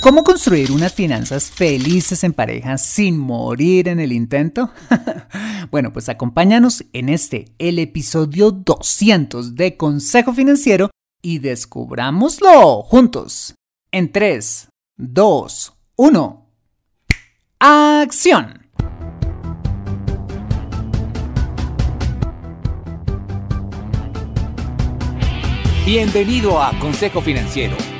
¿Cómo construir unas finanzas felices en pareja sin morir en el intento? bueno, pues acompáñanos en este, el episodio 200 de Consejo Financiero y descubrámoslo juntos. En 3, 2, 1. ¡Acción! Bienvenido a Consejo Financiero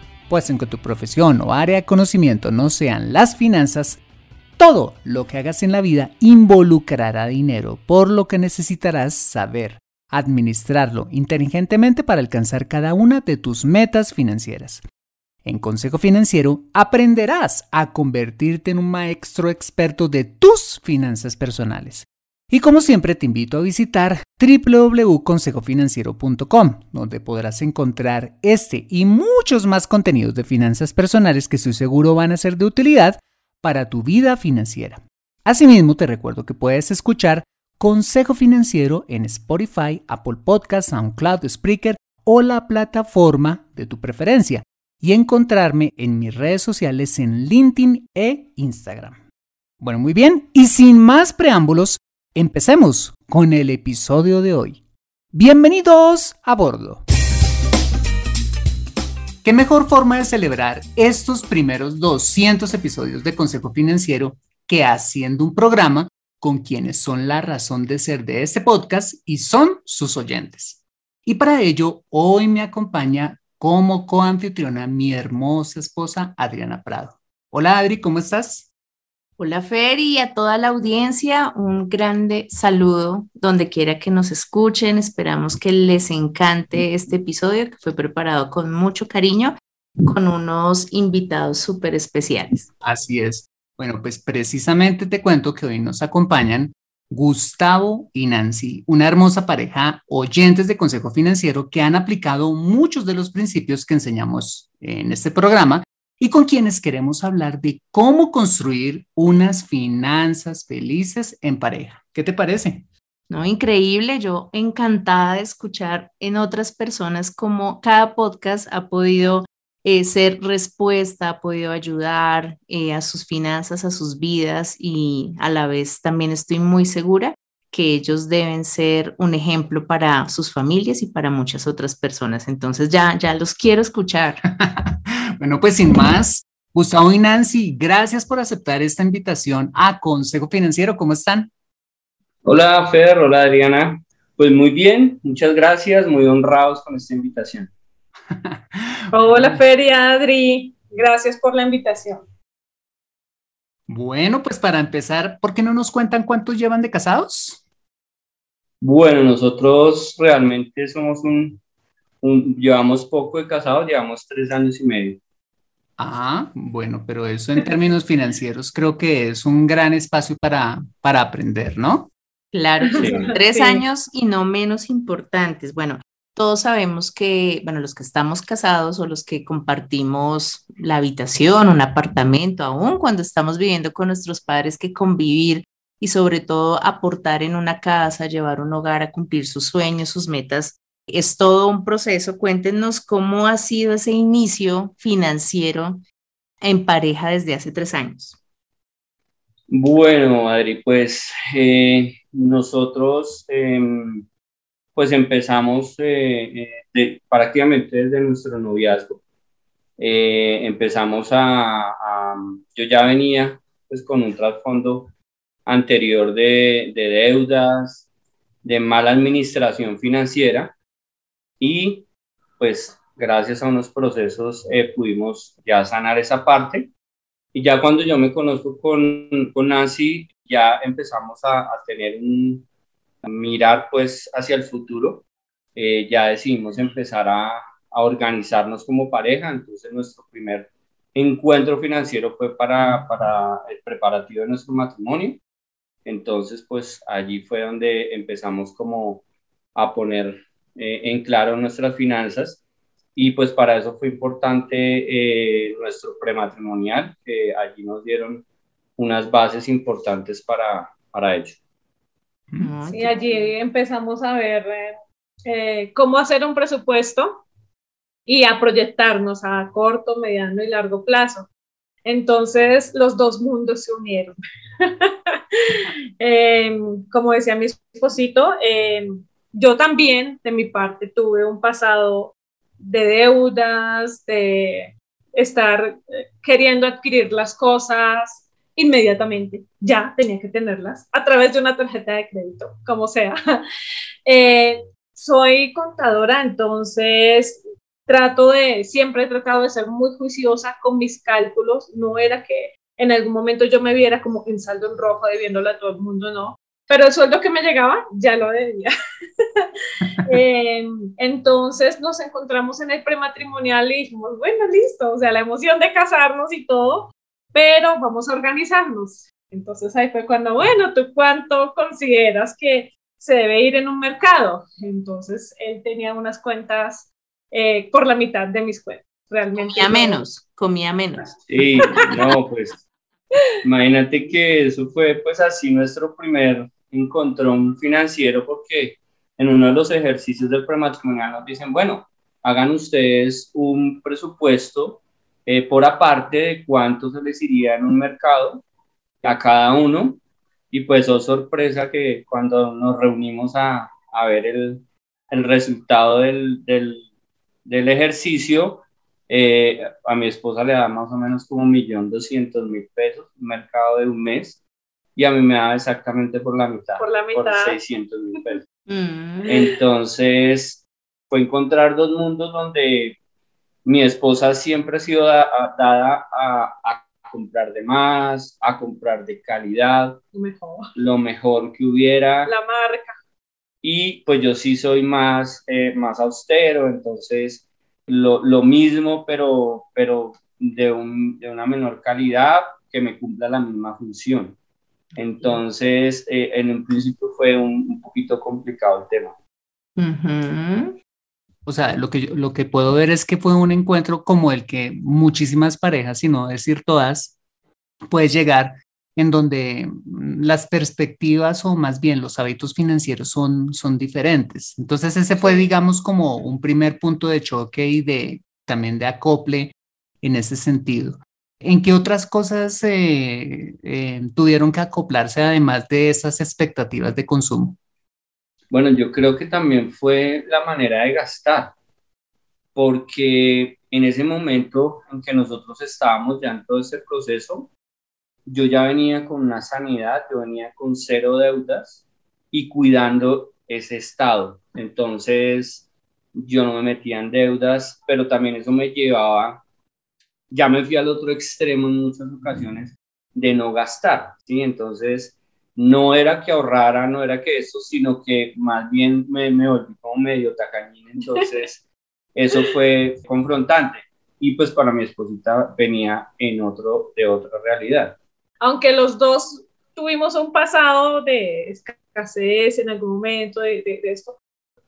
pues en que tu profesión o área de conocimiento no sean las finanzas, todo lo que hagas en la vida involucrará dinero, por lo que necesitarás saber administrarlo inteligentemente para alcanzar cada una de tus metas financieras. En Consejo Financiero aprenderás a convertirte en un maestro experto de tus finanzas personales y como siempre te invito a visitar www.consejofinanciero.com, donde podrás encontrar este y muchos más contenidos de finanzas personales que estoy seguro van a ser de utilidad para tu vida financiera. Asimismo, te recuerdo que puedes escuchar Consejo Financiero en Spotify, Apple Podcasts, SoundCloud, Spreaker o la plataforma de tu preferencia y encontrarme en mis redes sociales en LinkedIn e Instagram. Bueno, muy bien, y sin más preámbulos, Empecemos con el episodio de hoy. Bienvenidos a bordo. ¿Qué mejor forma de celebrar estos primeros 200 episodios de Consejo Financiero que haciendo un programa con quienes son la razón de ser de este podcast y son sus oyentes? Y para ello, hoy me acompaña como coanfitriona mi hermosa esposa Adriana Prado. Hola Adri, ¿cómo estás? Hola Fer y a toda la audiencia, un grande saludo donde quiera que nos escuchen. Esperamos que les encante este episodio que fue preparado con mucho cariño, con unos invitados súper especiales. Así es. Bueno, pues precisamente te cuento que hoy nos acompañan Gustavo y Nancy, una hermosa pareja oyentes de Consejo Financiero que han aplicado muchos de los principios que enseñamos en este programa y con quienes queremos hablar de cómo construir unas finanzas felices en pareja. ¿Qué te parece? No, increíble. Yo encantada de escuchar en otras personas cómo cada podcast ha podido eh, ser respuesta, ha podido ayudar eh, a sus finanzas, a sus vidas y a la vez también estoy muy segura que ellos deben ser un ejemplo para sus familias y para muchas otras personas. Entonces ya, ya los quiero escuchar. Bueno, pues sin más, Gustavo y Nancy, gracias por aceptar esta invitación a Consejo Financiero. ¿Cómo están? Hola, Fer. Hola, Adriana. Pues muy bien, muchas gracias, muy honrados con esta invitación. Hola, Fer y Adri. Gracias por la invitación. Bueno, pues para empezar, ¿por qué no nos cuentan cuántos llevan de casados? Bueno, nosotros realmente somos un, un llevamos poco de casados, llevamos tres años y medio. Ah, bueno, pero eso en términos financieros creo que es un gran espacio para, para aprender, ¿no? Claro, tres años y no menos importantes. Bueno, todos sabemos que, bueno, los que estamos casados o los que compartimos la habitación, un apartamento, aún cuando estamos viviendo con nuestros padres, que convivir y sobre todo aportar en una casa, llevar un hogar a cumplir sus sueños, sus metas, es todo un proceso. Cuéntenos cómo ha sido ese inicio financiero en pareja desde hace tres años. Bueno, Adri, pues eh, nosotros, em, pues empezamos eh, eh, prácticamente desde nuestro noviazgo. Empezamos a, yo ya venía pues con un trasfondo anterior de, de deudas, de mala administración financiera y pues gracias a unos procesos pudimos ya sanar esa parte. Y ya cuando yo me conozco con, con Nancy ya empezamos a, a tener un, mirar pues hacia el futuro, eh, ya decidimos empezar a, a, organizarnos como pareja, entonces nuestro primer encuentro financiero fue para, para el preparativo de nuestro matrimonio, entonces pues allí fue donde empezamos como a poner eh, en claro nuestras finanzas y pues para eso fue importante eh, nuestro prematrimonial, que allí nos dieron unas bases importantes para, para ello. Sí, allí empezamos a ver eh, cómo hacer un presupuesto y a proyectarnos a corto, mediano y largo plazo. Entonces los dos mundos se unieron. Em, como decía mi esposito, em, yo también de mi parte tuve un pasado de deudas, de estar eh, queriendo adquirir las cosas, inmediatamente, ya tenía que tenerlas a través de una tarjeta de crédito, como sea. Eh, soy contadora, entonces trato de, siempre he tratado de ser muy juiciosa con mis cálculos, no era que en algún momento yo me viera como en saldo en rojo debiéndole a todo el mundo, no, pero el sueldo que me llegaba ya lo debía. eh, entonces nos encontramos en el prematrimonial y dijimos, bueno, listo, o sea, la emoción de casarnos y todo, pero vamos a organizarnos. Entonces ahí fue cuando, bueno, ¿tú cuánto consideras que se debe ir en un mercado? Entonces él tenía unas cuentas eh, por la mitad de mis cuentas. Realmente. Comía menos, comía menos. Sí, no, pues imagínate que eso fue pues así nuestro primer encontrón financiero porque en uno de los ejercicios del prematrimonial nos dicen, bueno, hagan ustedes un presupuesto eh, por aparte de cuánto se les iría en un mercado a cada uno. Y pues, oh sorpresa que cuando nos reunimos a, a ver el, el resultado del, del, del ejercicio, eh, a mi esposa le da más o menos como un millón doscientos mil pesos, un mercado de un mes, y a mí me da exactamente por la mitad, por, la mitad. por 600 mil pesos. Mm. Entonces, fue encontrar dos mundos donde mi esposa siempre ha sido dada a, comprar de más, a comprar de calidad, lo mejor. lo mejor que hubiera. La marca. Y pues yo sí soy más, eh, más austero, entonces lo, lo, mismo, pero, pero de, un, de, una menor calidad que me cumpla la misma función. Entonces, eh, en un principio fue un, un, poquito complicado el tema. Uh o sea, lo que, lo que puedo ver es que fue un encuentro como el que muchísimas parejas, si no decir todas, puedes llegar en donde mm, las perspectivas o más bien los hábitos financieros son, son diferentes. Entonces ese fue, digamos, como un primer punto de choque y de también de acople en ese sentido. ¿En qué otras cosas eh, eh, tuvieron que acoplarse además de esas expectativas de consumo? Bueno, yo creo que también fue la manera de gastar, porque en ese momento en que nosotros estábamos ya en todo ese proceso, yo ya venía con una sanidad, yo venía con cero deudas y cuidando ese estado. Entonces, yo no me metía en deudas, pero también eso me llevaba, ya me fui al otro extremo en muchas ocasiones de no gastar, ¿sí? Entonces, no era que ahorrara, no era que eso, sino que más bien me, me volví como medio tacañín, entonces eso fue confrontante. Y pues para mi esposita venía en otro, de otra realidad. Aunque los dos tuvimos un pasado de escasez en algún momento de, de, esto,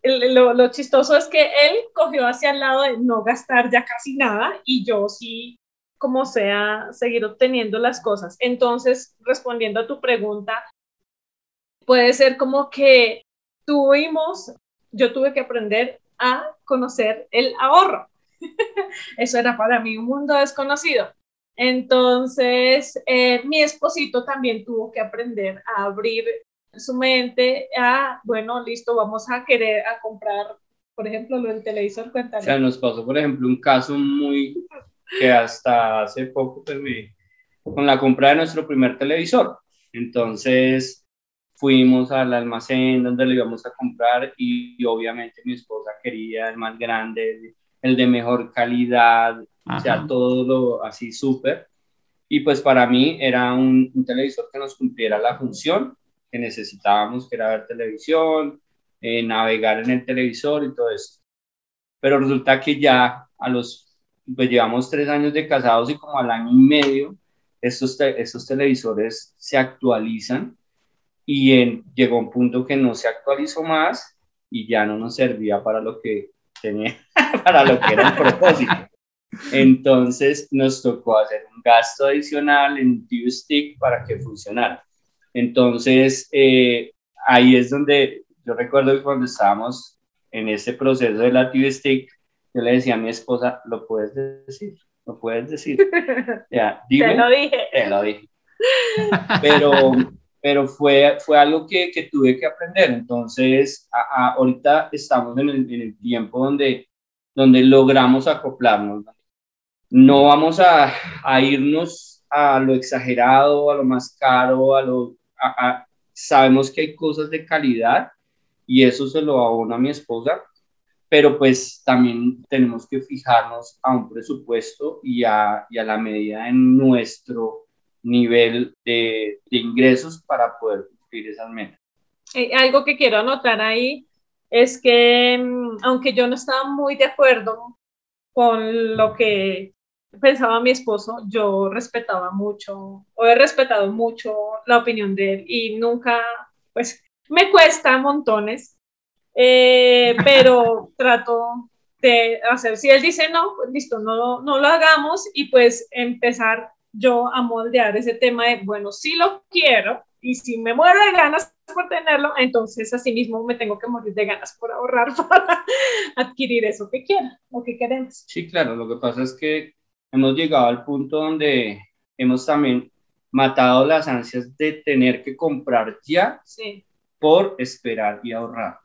lo, chistoso es que él cogió hacia el lado de no gastar ya casi nada y yo sí, como sea, seguir obteniendo las cosas. Entonces, respondiendo a tu pregunta, puede ser como que tuvimos, yo tuve que aprender a conocer el ahorro. Eso era para mí un mundo desconocido. Entonces, eh, mi esposito también tuvo que aprender a abrir su mente, ah, bueno, listo, vamos a querer a comprar, por ejemplo, lo del televisor, cuéntale. O sea, nos pasó, por ejemplo, un caso muy que hasta hace poco, pues, con la compra de nuestro primer televisor. Entonces, fuimos al almacén donde lo íbamos a comprar y, obviamente mi esposa quería el más grande, el de mejor calidad, o sea, todo lo así súper. Y pues para mí era un, un televisor que nos cumpliera la función que necesitábamos, que era ver televisión, eh, navegar en el televisor y todo eso. Pero resulta que ya a los, pues llevamos tres años de casados y como al año y medio, estos, estos televisores se actualizan y en, llegó un punto que no se actualizó más y ya no nos servía para lo que tenía, para lo que era el propósito. Entonces nos tocó hacer un gasto adicional en TV Stick para que funcionara. Entonces, eh, ahí es donde yo recuerdo que cuando estábamos en ese proceso de la TV Stick, yo le decía a mi esposa, lo puedes decir, lo puedes decir. Ya, dime. Te lo dije. Te lo dije. Pero, pero fue, fue algo que, que tuve que aprender. Entonces, ahorita estamos en el, en el, tiempo donde, donde logramos acoplarnos. No vamos a, a irnos a lo exagerado, a lo más caro, a lo sabemos que hay cosas de calidad y eso se lo abona a mi esposa, pero pues también tenemos que fijarnos a un presupuesto y a, y a la medida en nuestro nivel de, de ingresos para poder cumplir esas metas. Eh, algo que quiero anotar ahí es que mm, aunque yo no estaba muy de acuerdo con lo que pensaba mi esposo, yo respetaba mucho, o he respetado mucho la opinión de él y nunca, pues, me cuesta montones, eh, pero trato de hacer, si él dice no, pues listo, no, no lo hagamos y pues empezar yo a moldear ese tema de, bueno, sí lo quiero y si me muero de ganas por tenerlo, entonces así mismo me tengo que morir de ganas por ahorrar para adquirir eso que quiera o que queremos. Sí, claro, lo que pasa es que hemos llegado al punto donde hemos también matado las ansias de tener que comprar ya por esperar y ahorrar.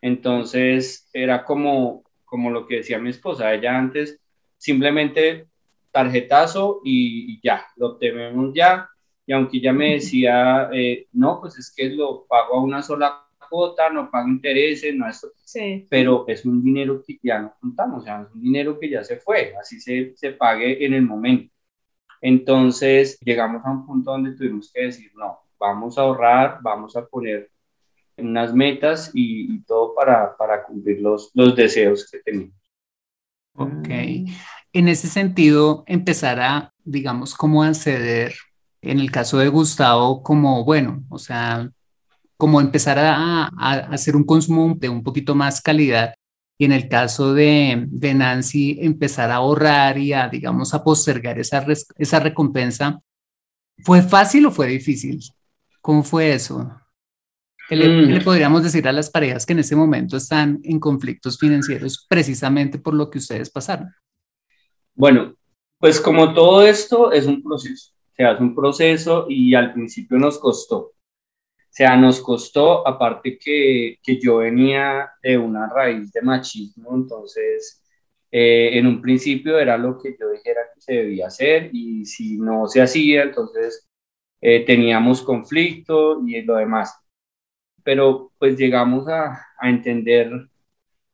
Entonces era como, como lo que decía mi esposa, ella antes simplemente tarjetazo y, ya, lo tenemos ya. Y aunque ella me decía, eh, no, pues es que lo pago a una sola no paga intereses, no es, sí. pero es un dinero que ya no contamos, o sea, es un dinero que ya se fue, así se, se pague en el momento. Entonces llegamos a un punto donde tuvimos que decir, no, vamos a ahorrar, vamos a poner unas metas y, todo para, para cumplir los, los deseos que tenemos. Ok. En ese sentido, empezar a, digamos, cómo acceder, en el caso de Gustavo, como, bueno, o sea, como empezar a, hacer un consumo de un poquito más calidad y en el caso de, de, Nancy, empezar a ahorrar y a, digamos, a postergar esa, esa recompensa, ¿fue fácil o fue difícil? ¿Cómo fue eso? ¿Qué le, le, mm. podríamos decir a las parejas que en ese momento están en conflictos financieros precisamente por lo que ustedes pasaron? Bueno, pues como todo esto es un proceso, o sea, es un proceso y al principio nos costó, sea, nos costó, aparte que, que yo venía de una raíz de machismo, entonces eh, en un principio era lo que yo dijera que se debía hacer y si no se hacía, entonces eh, teníamos conflicto y lo demás. Pero pues llegamos a, a entender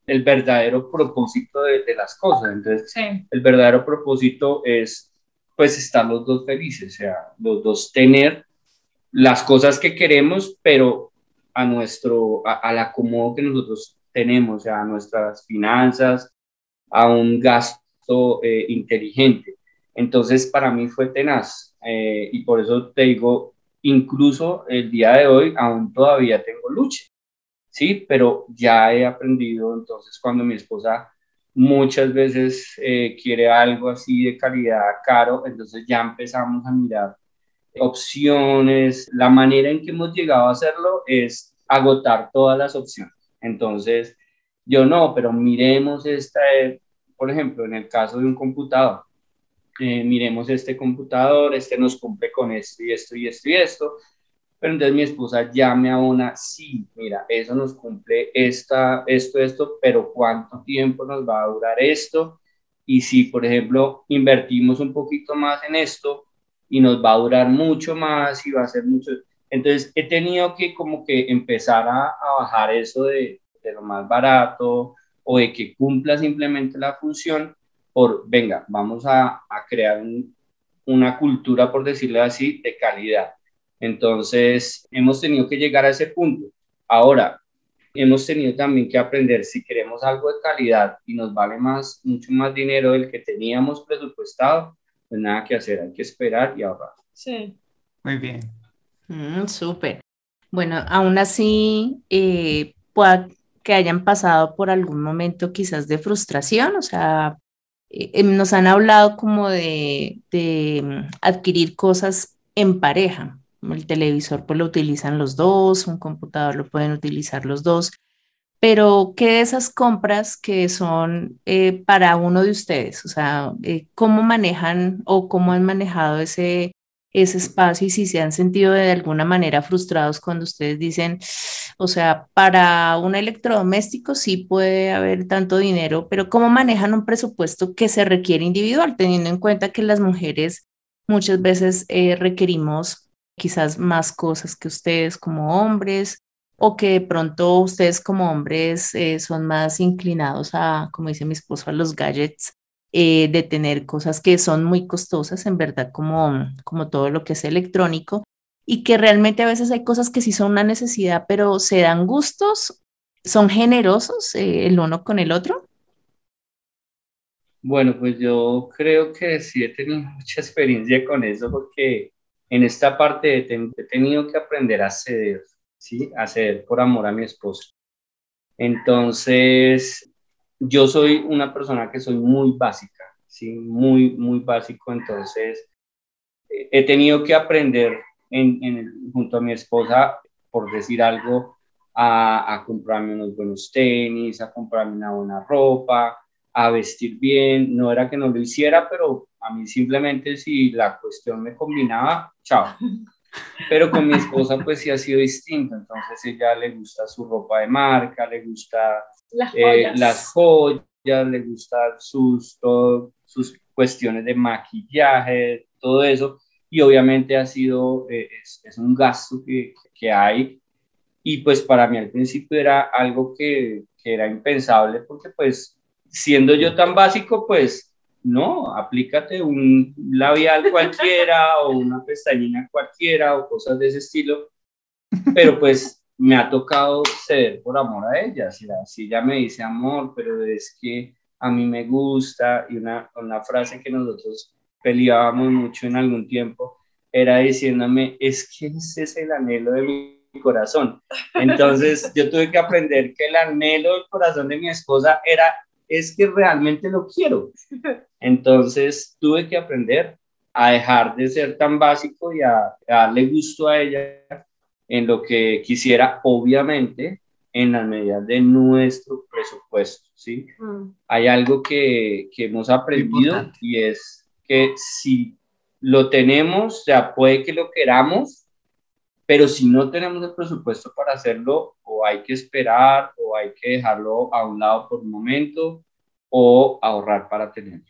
el verdadero propósito de, de las cosas. Entonces, el verdadero propósito es pues estar los dos felices, o sea, los dos tener las cosas que queremos, pero a nuestro, a, al acomodo que nosotros tenemos, a nuestras finanzas, a un gasto eh, inteligente. Entonces, para mí fue tenaz eh, y por eso te digo, incluso el día de hoy aún todavía tengo lucha, ¿sí? Pero ya he aprendido, entonces cuando mi esposa muchas veces eh, quiere algo así de calidad caro, entonces ya empezamos a mirar opciones. La manera en que hemos llegado a hacerlo es agotar todas las opciones. Entonces, yo no, pero miremos esta, por ejemplo, en el caso de un computador, eh, miremos este computador, este nos cumple con esto y esto y esto y esto, pero entonces mi esposa ya me abona, sí, mira, eso nos cumple esta, esto, esto, pero ¿cuánto tiempo nos va a durar esto? Y si, por ejemplo, invertimos un poquito más en esto y nos va a durar mucho más y va a ser mucho... Entonces he tenido que como que empezar a, a bajar eso de, de lo más barato o de que cumpla simplemente la función por, venga, vamos a, a crear una cultura, por decirlo así, de calidad. Entonces, hemos tenido que llegar a ese punto. Ahora, hemos tenido también que aprender si queremos algo de calidad y nos vale más, mucho más dinero del que teníamos presupuestado, pues nada que hacer, hay que esperar y ahorrar. Sí. Muy bien. Mm, Súper. Bueno, aún así, eh, pueda que hayan pasado por algún momento quizás de frustración, o sea, eh, eh, nos han hablado como de, de mm, adquirir cosas en pareja. El televisor pues lo utilizan los dos, un computador lo pueden utilizar los dos, pero ¿qué de esas compras que son eh, para uno de ustedes? O sea, eh, ¿cómo manejan o cómo han manejado ese, ese espacio y si se han sentido de alguna manera frustrados cuando ustedes dicen, o sea, para un electrodoméstico sí puede haber tanto dinero, pero ¿cómo manejan un presupuesto que se requiere individual, teniendo en cuenta que las mujeres muchas veces eh, requerimos quizás más cosas que ustedes como hombres o que de pronto ustedes como hombres eh, son más inclinados a, como dice mi esposo, a los gadgets, eh, de tener cosas que son muy costosas, en verdad, como, como todo lo que es electrónico, y que realmente a veces hay cosas que sí son una necesidad, pero se dan gustos, son generosos eh, el uno con el otro. Bueno, pues yo creo que sí he tenido mucha experiencia con eso porque en esta parte he, tenido que aprender a ceder, ¿sí? A ceder por amor a mi esposo. Entonces, yo soy una persona que soy muy básica, ¿sí? Muy, muy básico. Entonces, he tenido que aprender en, junto a mi esposa, por decir algo, a, a comprarme unos buenos tenis, a comprarme una buena ropa, a vestir bien. No era que no lo hiciera, pero a mí simplemente si la cuestión me combinaba, chao. Pero con mi esposa pues sí ha sido distinto, entonces ella le gusta su ropa de marca, le gusta las eh, joyas, las joyas le gusta sus, todo, sus cuestiones de maquillaje, todo eso, y obviamente ha sido, eh, es, es, un gasto que, que, hay, y pues para mí al principio era algo que, que era impensable, porque pues siendo yo tan básico, pues no, aplícate un labial cualquiera o una pestañina cualquiera o cosas de ese estilo, pero pues me ha tocado ceder por amor a ella. Si, si ella me dice amor, pero es que a mí me gusta, y una, una frase que nosotros peleábamos mucho en algún tiempo era diciéndome, es que ese es el anhelo de mi corazón. Entonces yo tuve que aprender que el anhelo del corazón de mi esposa era es que realmente lo quiero. Entonces tuve que aprender a dejar de ser tan básico y a, darle gusto a ella en lo que quisiera, obviamente, en las medidas de nuestro presupuesto, ¿sí? Mm. Hay algo que, que hemos aprendido y es que si lo tenemos, sea, puede que lo queramos, pero si no tenemos el presupuesto para hacerlo, o hay que esperar, o hay que dejarlo a un lado por un momento, o ahorrar para tenerlo.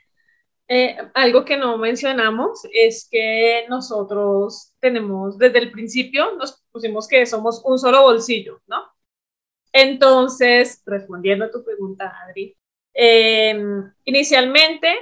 Eh, algo que no mencionamos es que nosotros tenemos, desde el principio nos pusimos que somos un solo bolsillo, ¿no? Entonces, respondiendo a tu pregunta, Adri, em, inicialmente,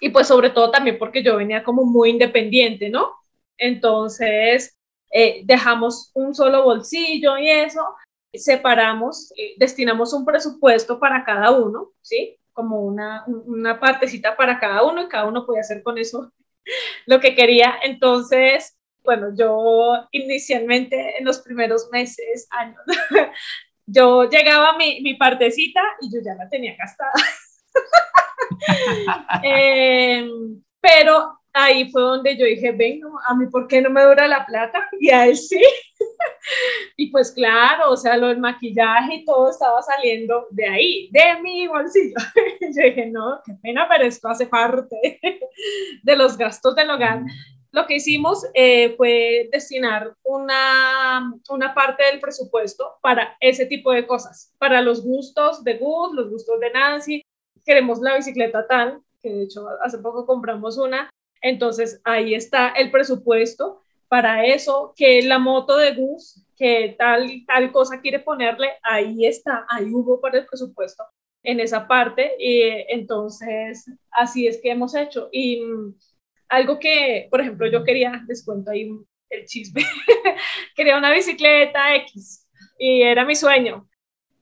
y pues sobre todo también porque yo venía como muy independiente, ¿no? Entonces, eh, dejamos un solo bolsillo y eso, separamos, eh, destinamos un presupuesto para cada uno, ¿sí? Como una, una partecita para cada uno y cada uno podía hacer con eso lo que quería. Entonces, bueno, yo inicialmente en los primeros meses, años, yo llegaba a mi, mi partecita y yo ya la tenía gastada. eh, pero ahí fue donde yo dije, ven, a mí, ¿por qué no me dura la plata? Y a él sí. y pues claro, o sea, lo del maquillaje y todo estaba saliendo de ahí, de mi bolsillo. yo dije, no, qué pena, pero esto hace parte de los gastos del hogar. lo que hicimos eh, fue destinar una, una parte del presupuesto para ese tipo de cosas, para los gustos de Gus, los gustos de Nancy. Queremos la bicicleta tal, que de hecho hace poco compramos una. Entonces ahí está el presupuesto para eso, que la moto de Gus, que tal, tal cosa quiere ponerle, ahí está, ahí hubo para el presupuesto en esa parte. Y entonces así es que hemos hecho. Y algo que, por ejemplo, yo quería, les cuento ahí el chisme, quería una bicicleta X y era mi sueño,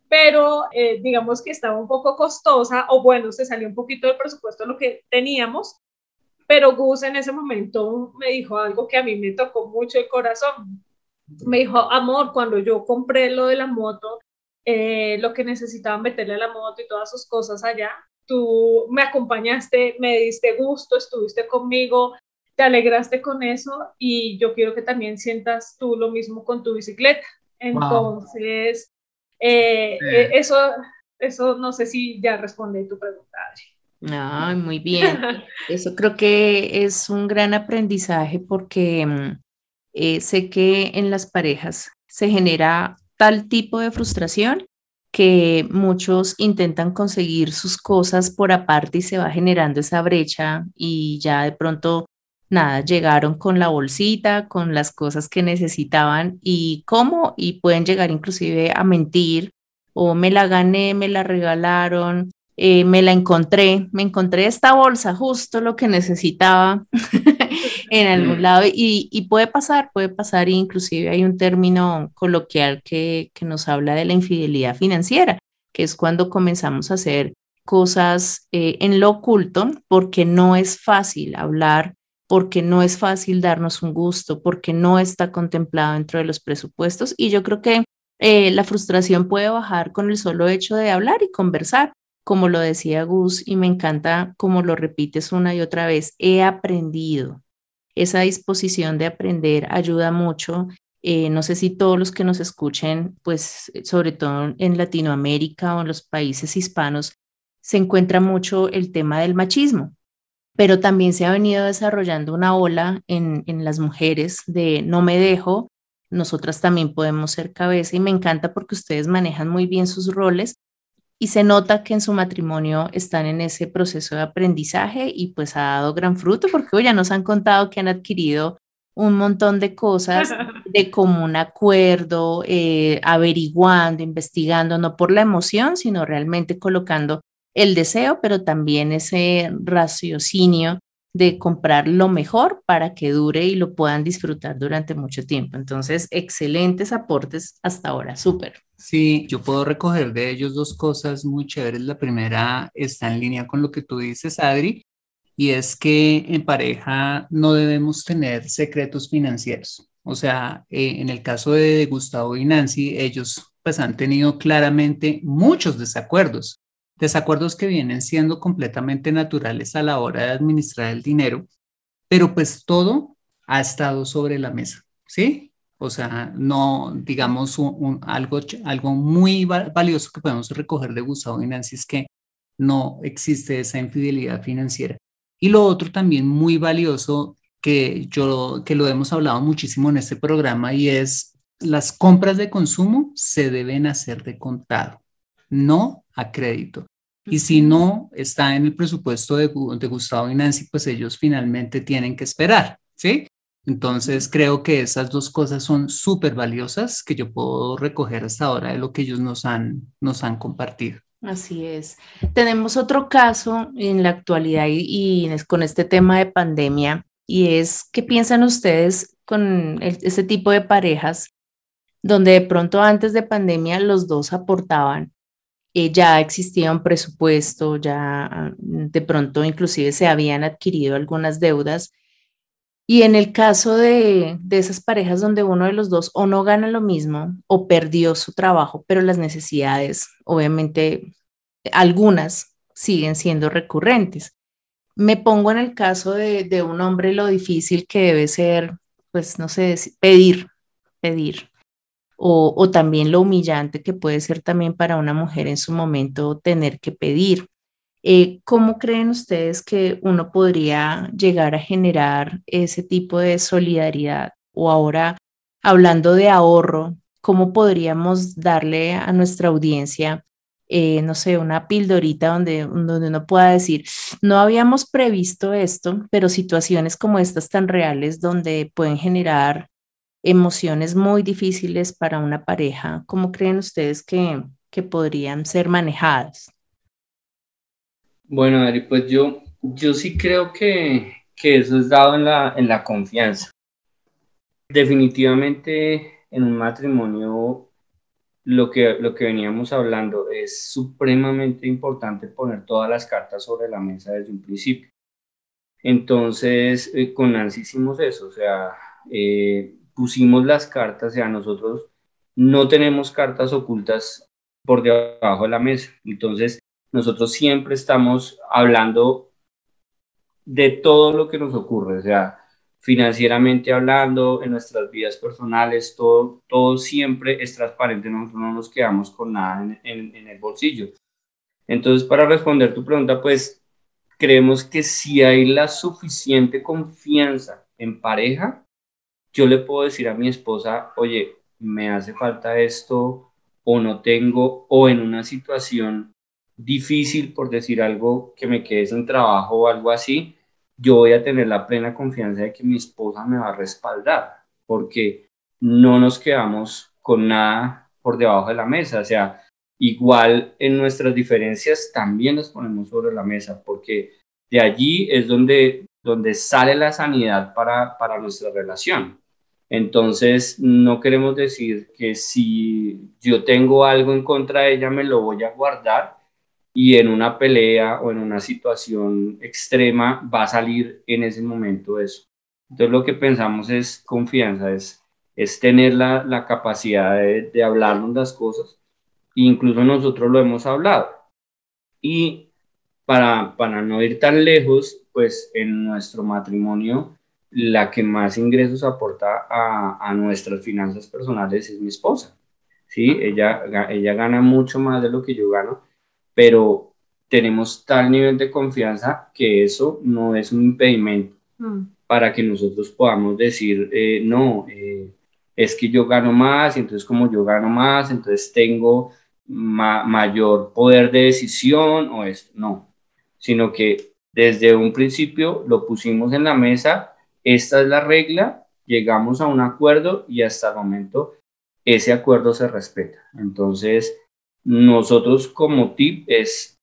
pero eh, digamos que estaba un poco costosa o bueno, se salió un poquito del presupuesto lo que teníamos, pero Gus en ese momento me dijo algo que a mí me tocó mucho el corazón. Me dijo, amor, cuando yo compré lo de la moto, eh, lo que necesitaba meterle a la moto y todas sus cosas allá, tú me acompañaste, me diste gusto, estuviste conmigo, te alegraste con eso y yo quiero que también sientas tú lo mismo con tu bicicleta. Entonces, eh, eh, eso, eso no sé si ya responde tu pregunta, Adri. Muy bien. Eso creo que es un gran aprendizaje porque mm, eh, sé que en las parejas se genera tal tipo de frustración que muchos intentan conseguir sus cosas por aparte y se va generando esa brecha y ya de pronto, nada, llegaron con la bolsita, con las cosas que necesitaban y cómo, y pueden llegar inclusive a mentir o me la gané, me la regalaron, eh, me la encontré, me encontré esta bolsa, justo lo que necesitaba en algún mm. lado y, puede pasar, puede pasar, inclusive hay un término coloquial que, nos habla de la infidelidad financiera, que es cuando comenzamos a hacer cosas eh, en lo oculto porque no es fácil hablar, porque no es fácil darnos un gusto, porque no está contemplado dentro de los presupuestos y yo creo que eh, la frustración puede bajar con el solo hecho de hablar y conversar como lo decía Gus, y me encanta como lo repites una y otra vez, he aprendido. Esa disposición de aprender ayuda mucho. Eh, no sé si todos los que nos escuchen, pues sobre todo en Latinoamérica o en los países hispanos, se encuentra mucho el tema del machismo, pero también se ha venido desarrollando una ola en las mujeres de no me dejo, nosotras también podemos ser cabeza y me encanta porque ustedes manejan muy bien sus roles y se nota que en su matrimonio están en ese proceso de aprendizaje y pues ha dado gran fruto porque ya nos han contado que han adquirido un montón de cosas de común acuerdo, eh, averiguando, investigando, no por la emoción, sino realmente colocando el deseo, pero también ese raciocinio de comprar lo mejor para que dure y lo puedan disfrutar durante mucho tiempo. Entonces, excelentes aportes hasta ahora, súper. Sí, yo puedo recoger de ellos dos cosas muy chéveres. La primera está en línea con lo que tú dices, Adri, y es que en pareja no debemos tener secretos financieros. O sea, eh, en el caso de Gustavo y Nancy, ellos pues han tenido claramente muchos desacuerdos desacuerdos que vienen siendo completamente naturales a la hora de administrar el dinero, pero pues todo ha estado sobre la mesa, ¿sí? O sea, no, digamos, algo, algo muy valioso que podemos recoger de Gustavo y Nancy es que no existe esa infidelidad financiera. Y lo otro también muy valioso que yo que lo hemos hablado muchísimo en este programa y es las compras de consumo se deben hacer de contado, no a crédito. Y si no está en el presupuesto de, de Gustavo y Nancy, pues ellos finalmente tienen que esperar, ¿sí? Entonces creo que esas dos cosas son súper valiosas que yo puedo recoger hasta ahora de lo que ellos nos han, nos han compartido. Así es. Tenemos otro caso en la actualidad y, con este tema de pandemia y es qué piensan ustedes con ese tipo de parejas donde de pronto antes de pandemia los dos aportaban eh, ya existía un presupuesto, ya ah, de pronto inclusive se habían adquirido algunas deudas. Y en el caso de, de esas parejas donde uno de los dos o no gana lo mismo o perdió su trabajo, pero las necesidades, obviamente, algunas siguen siendo recurrentes. Me pongo en el caso de, de un hombre lo difícil que debe ser, pues no sé, pedir, pedir o, también lo humillante que puede ser también para una mujer en su momento tener que pedir. Eh, ¿Cómo creen ustedes que uno podría llegar a generar ese tipo de solidaridad? O ahora, hablando de ahorro, ¿cómo podríamos darle a nuestra audiencia, eh, no sé, una pildorita donde, donde uno pueda decir, no habíamos previsto esto, pero situaciones como estas tan reales donde pueden generar emociones muy difíciles para una pareja, ¿cómo creen ustedes que, que podrían ser manejadas? Bueno, Ari, pues yo, yo sí creo que, que eso es dado en la, en la confianza. Definitivamente en un matrimonio lo que, lo que veníamos hablando es supremamente importante poner todas las cartas sobre la mesa desde un principio. Entonces, eh, con Nancy hicimos eso, o sea, eh, pusimos las cartas, o sea, nosotros no tenemos cartas ocultas por debajo de la mesa. Entonces, nosotros siempre estamos hablando de todo lo que nos ocurre, o sea, financieramente hablando, en nuestras vidas personales, todo, todo siempre es transparente, nosotros no nos quedamos con nada en, en, el bolsillo. Entonces, para responder tu pregunta, pues creemos que si hay la suficiente confianza en pareja, yo le puedo decir a mi esposa, oye, me hace falta esto o no tengo, o en una situación difícil, por decir algo, que me quede sin trabajo o algo así, yo voy a tener la plena confianza de que mi esposa me va a respaldar, porque no nos quedamos con nada por debajo de la mesa. O sea, igual en nuestras diferencias también las ponemos sobre la mesa, porque de allí es donde, donde sale la sanidad para, para nuestra relación. Entonces, no queremos decir que si yo tengo algo en contra de ella, me lo voy a guardar y en una pelea o en una situación extrema va a salir en ese momento eso. Entonces lo que pensamos es confianza, es, es tener la, la capacidad de, de hablarnos las cosas. incluso nosotros lo hemos hablado. Y para, para no ir tan lejos, pues en nuestro matrimonio, la que más ingresos aporta a, a nuestras finanzas personales es mi esposa. ¿sí? Ella, ella gana mucho más de lo que yo gano pero tenemos tal nivel de confianza que eso no es un impedimento mm. para que nosotros podamos decir, eh, no, eh, es que yo gano más, y entonces como yo gano más, entonces tengo mayor poder de decisión o esto, no, sino que desde un principio lo pusimos en la mesa, esta es la regla, llegamos a un acuerdo y hasta el momento ese acuerdo se respeta. Entonces, nosotros como tip es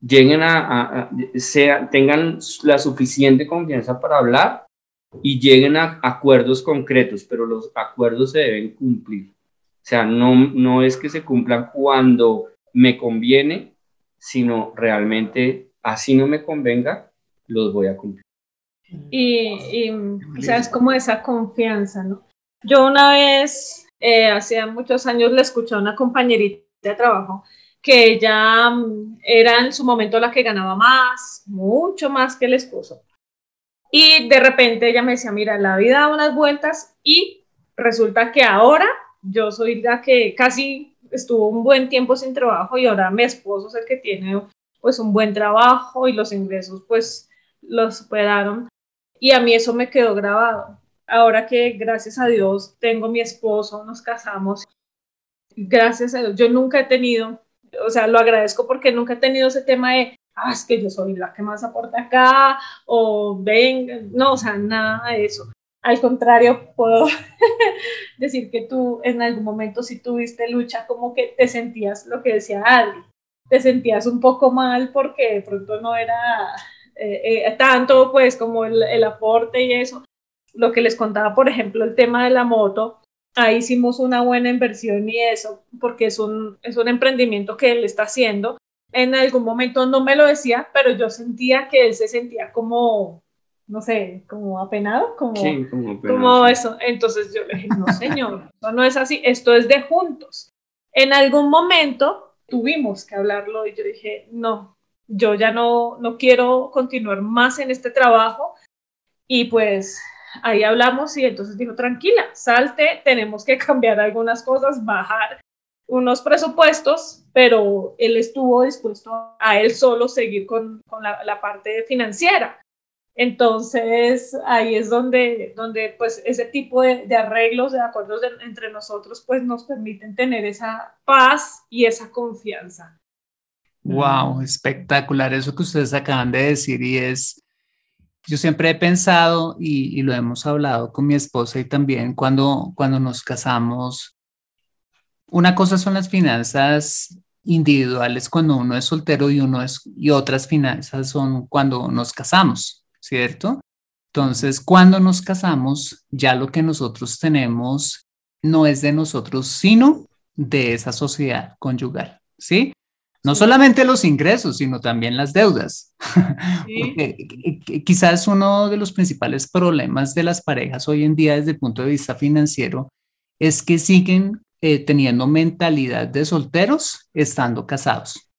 lleguen a, sea, tengan la suficiente confianza para hablar y lleguen a acuerdos concretos, pero los acuerdos se deben cumplir. O sea, no, no es que se cumplan cuando me conviene, sino realmente así no me convenga, los voy a cumplir. Y, y o sea, es como esa confianza, ¿no? Yo una vez, eh, hace muchos años, le escuché a una compañerita de trabajo, que ella mm, era en su momento la que ganaba más, mucho más que el esposo. Y de repente ella me decía, mira, la vida da unas vueltas y resulta que ahora yo soy la que casi estuvo un buen tiempo sin trabajo y ahora mi esposo es el que tiene pues un buen trabajo y los ingresos pues los superaron. Y a mí eso me quedó grabado. Ahora que gracias a Dios tengo mi esposo, nos casamos gracias a Dios, yo nunca he tenido, o sea, lo agradezco porque nunca he tenido ese tema de, ah, es que yo soy la que más aporta acá, o ven, no, o sea, nada de eso. Al contrario, puedo decir que tú en algún momento si tuviste lucha, como que te sentías lo que decía Adri, te sentías un poco mal porque de pronto no era eh, eh, tanto pues como el, el aporte y eso. Lo que les contaba, por ejemplo, el tema de la moto, ahí hicimos una buena inversión y eso, porque es un, es un emprendimiento que él está haciendo. En algún momento no me lo decía, pero yo sentía que él se sentía como, no sé, como apenado, como, como, eso. Entonces yo le dije, no señor, eso no es así, esto es de juntos. En algún momento tuvimos que hablarlo y yo dije, no, yo ya no, no quiero continuar más en este trabajo y pues ahí hablamos y entonces dijo, tranquila, salte, tenemos que cambiar algunas cosas, bajar. unos presupuestos, pero él estuvo dispuesto a él solo seguir con, con la, la, parte financiera. Entonces, ahí es donde, donde pues, ese tipo de, de arreglos, de acuerdos entre nosotros, pues nos permiten tener esa paz y esa confianza. Wow, espectacular eso que ustedes acaban de decir y es, yo siempre he pensado y, lo hemos hablado con mi esposa y también cuando, cuando nos casamos, una cosa son las finanzas individuales cuando uno es soltero y uno es y otras finanzas son cuando nos casamos. ¿cierto? Entonces, cuando nos casamos, ya lo que nosotros tenemos no es de nosotros, sino de esa sociedad conyugal, ¿sí? No solamente los ingresos, sino también las deudas. quizás uno de los principales problemas de las parejas hoy en día desde el punto de vista financiero es que siguen eh, teniendo mentalidad de solteros estando casados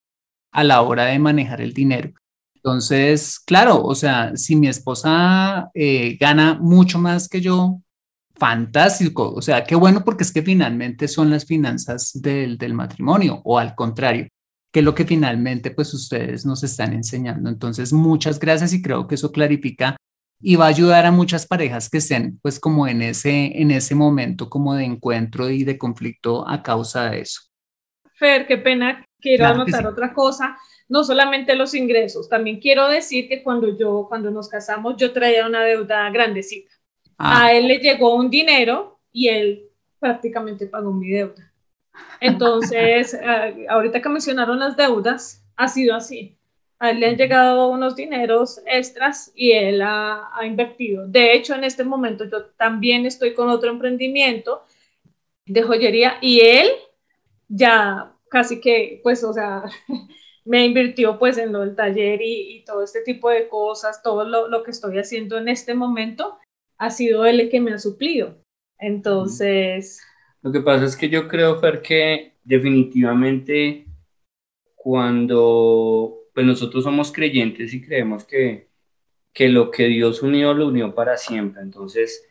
a la hora de manejar el dinero. Entonces, claro, o sea, si mi esposa eh, gana mucho más que yo, fantástico, o sea, qué bueno porque es que finalmente son las finanzas del, del matrimonio o al contrario, que es lo que finalmente pues ustedes nos están enseñando. Entonces, muchas gracias y creo que eso clarifica y va a ayudar a muchas parejas que estén pues como en ese, en ese momento como de encuentro y de conflicto a causa de eso. Fer, qué pena, quiero anotar otra cosa no solamente los ingresos, también quiero decir que cuando yo, cuando nos casamos, yo traía una deuda grandecita. Ah. A él le llegó un dinero y él prácticamente pagó mi deuda. Entonces, eh, ahorita que mencionaron las deudas, ha sido así. A él le han llegado unos dineros extras y él ha, ha invertido. De hecho, en este momento yo también estoy con otro emprendimiento de joyería y él ya casi que, pues, o sea, me invirtió pues en lo del taller y, todo este tipo de cosas, todo lo, que estoy haciendo en este momento, ha sido él el que me ha suplido. Entonces... Lo que pasa es que yo creo, Fer, que definitivamente cuando pues nosotros somos creyentes y creemos que, que lo que Dios unió, lo unió para siempre. Entonces,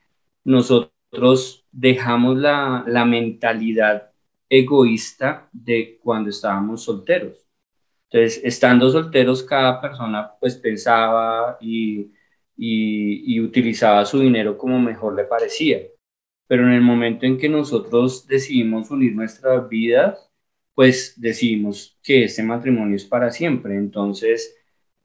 nosotros dejamos la, la mentalidad egoísta de cuando estábamos solteros. Entonces, estando solteros, cada persona pues pensaba y, y, utilizaba su dinero como mejor le parecía. Pero en el momento en que nosotros decidimos unir nuestras vidas, pues decidimos que este matrimonio es para siempre. Entonces,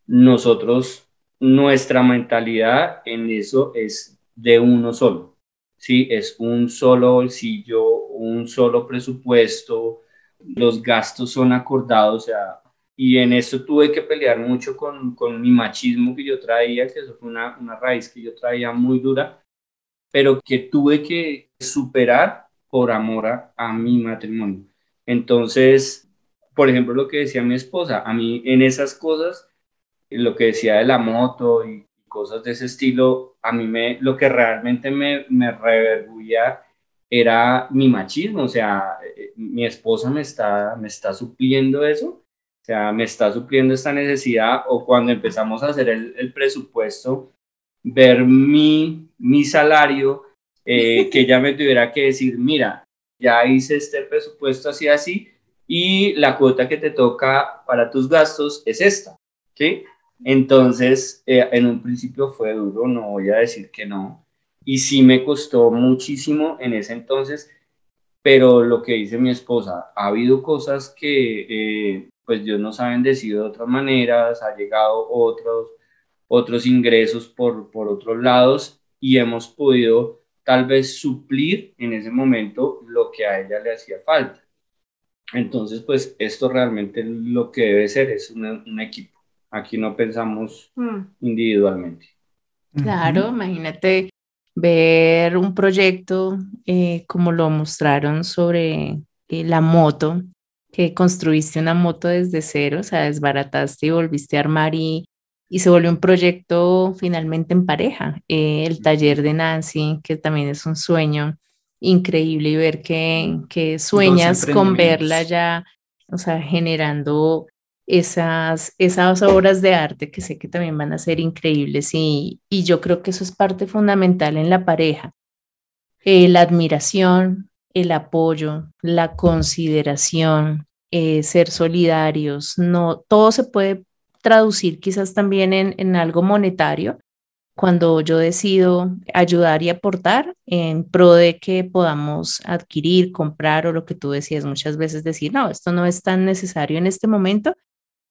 nosotros, nuestra mentalidad en eso es de uno solo. Sí, es un solo bolsillo, un solo presupuesto, los gastos son acordados, o sea, y en eso tuve que pelear mucho con, con mi machismo que yo traía, que eso fue una, una raíz que yo traía muy dura, pero que tuve que superar por amor a, mi matrimonio. Entonces, por ejemplo, lo que decía mi esposa, a mí en esas cosas, lo que decía de la moto y cosas de ese estilo, a mí me, lo que realmente me, me reverguía era mi machismo, o sea, eh, mi esposa me está, me está supliendo eso o sea, me está supliendo esta necesidad o cuando empezamos a hacer el, presupuesto, ver mi, mi salario, eh, que ya me tuviera que decir, mira, ya hice este presupuesto así, así, y la cuota que te toca para tus gastos es esta, ¿sí? Entonces, eh, en un principio fue duro, no voy a decir que no, y sí me costó muchísimo en ese entonces, pero lo que dice mi esposa, ha habido cosas que eh, pues Dios nos ha bendecido de otras maneras, ha llegado otros, otros ingresos por, por otros lados y hemos podido tal vez suplir en ese momento lo que a ella le hacía falta. Entonces, pues esto realmente lo que debe ser es un equipo. Aquí no pensamos mm. individualmente. Claro, imagínate ver un proyecto eh, como lo mostraron sobre eh, la moto, que construiste una moto desde cero, o sea, desbarataste y volviste a armar y, y se volvió un proyecto finalmente en pareja. Eh, el taller de Nancy, que también es un sueño increíble y ver que, que sueñas con verla ya, o sea, generando esas, esas obras de arte que sé que también van a ser increíbles y, y yo creo que eso es parte fundamental en la pareja. Eh, la admiración, el apoyo, la consideración, eh, ser solidarios, no, todo se puede traducir quizás también en, en algo monetario, cuando yo decido ayudar y aportar en pro de que podamos adquirir, comprar o lo que tú decías muchas veces, decir, no, esto no es tan necesario en este momento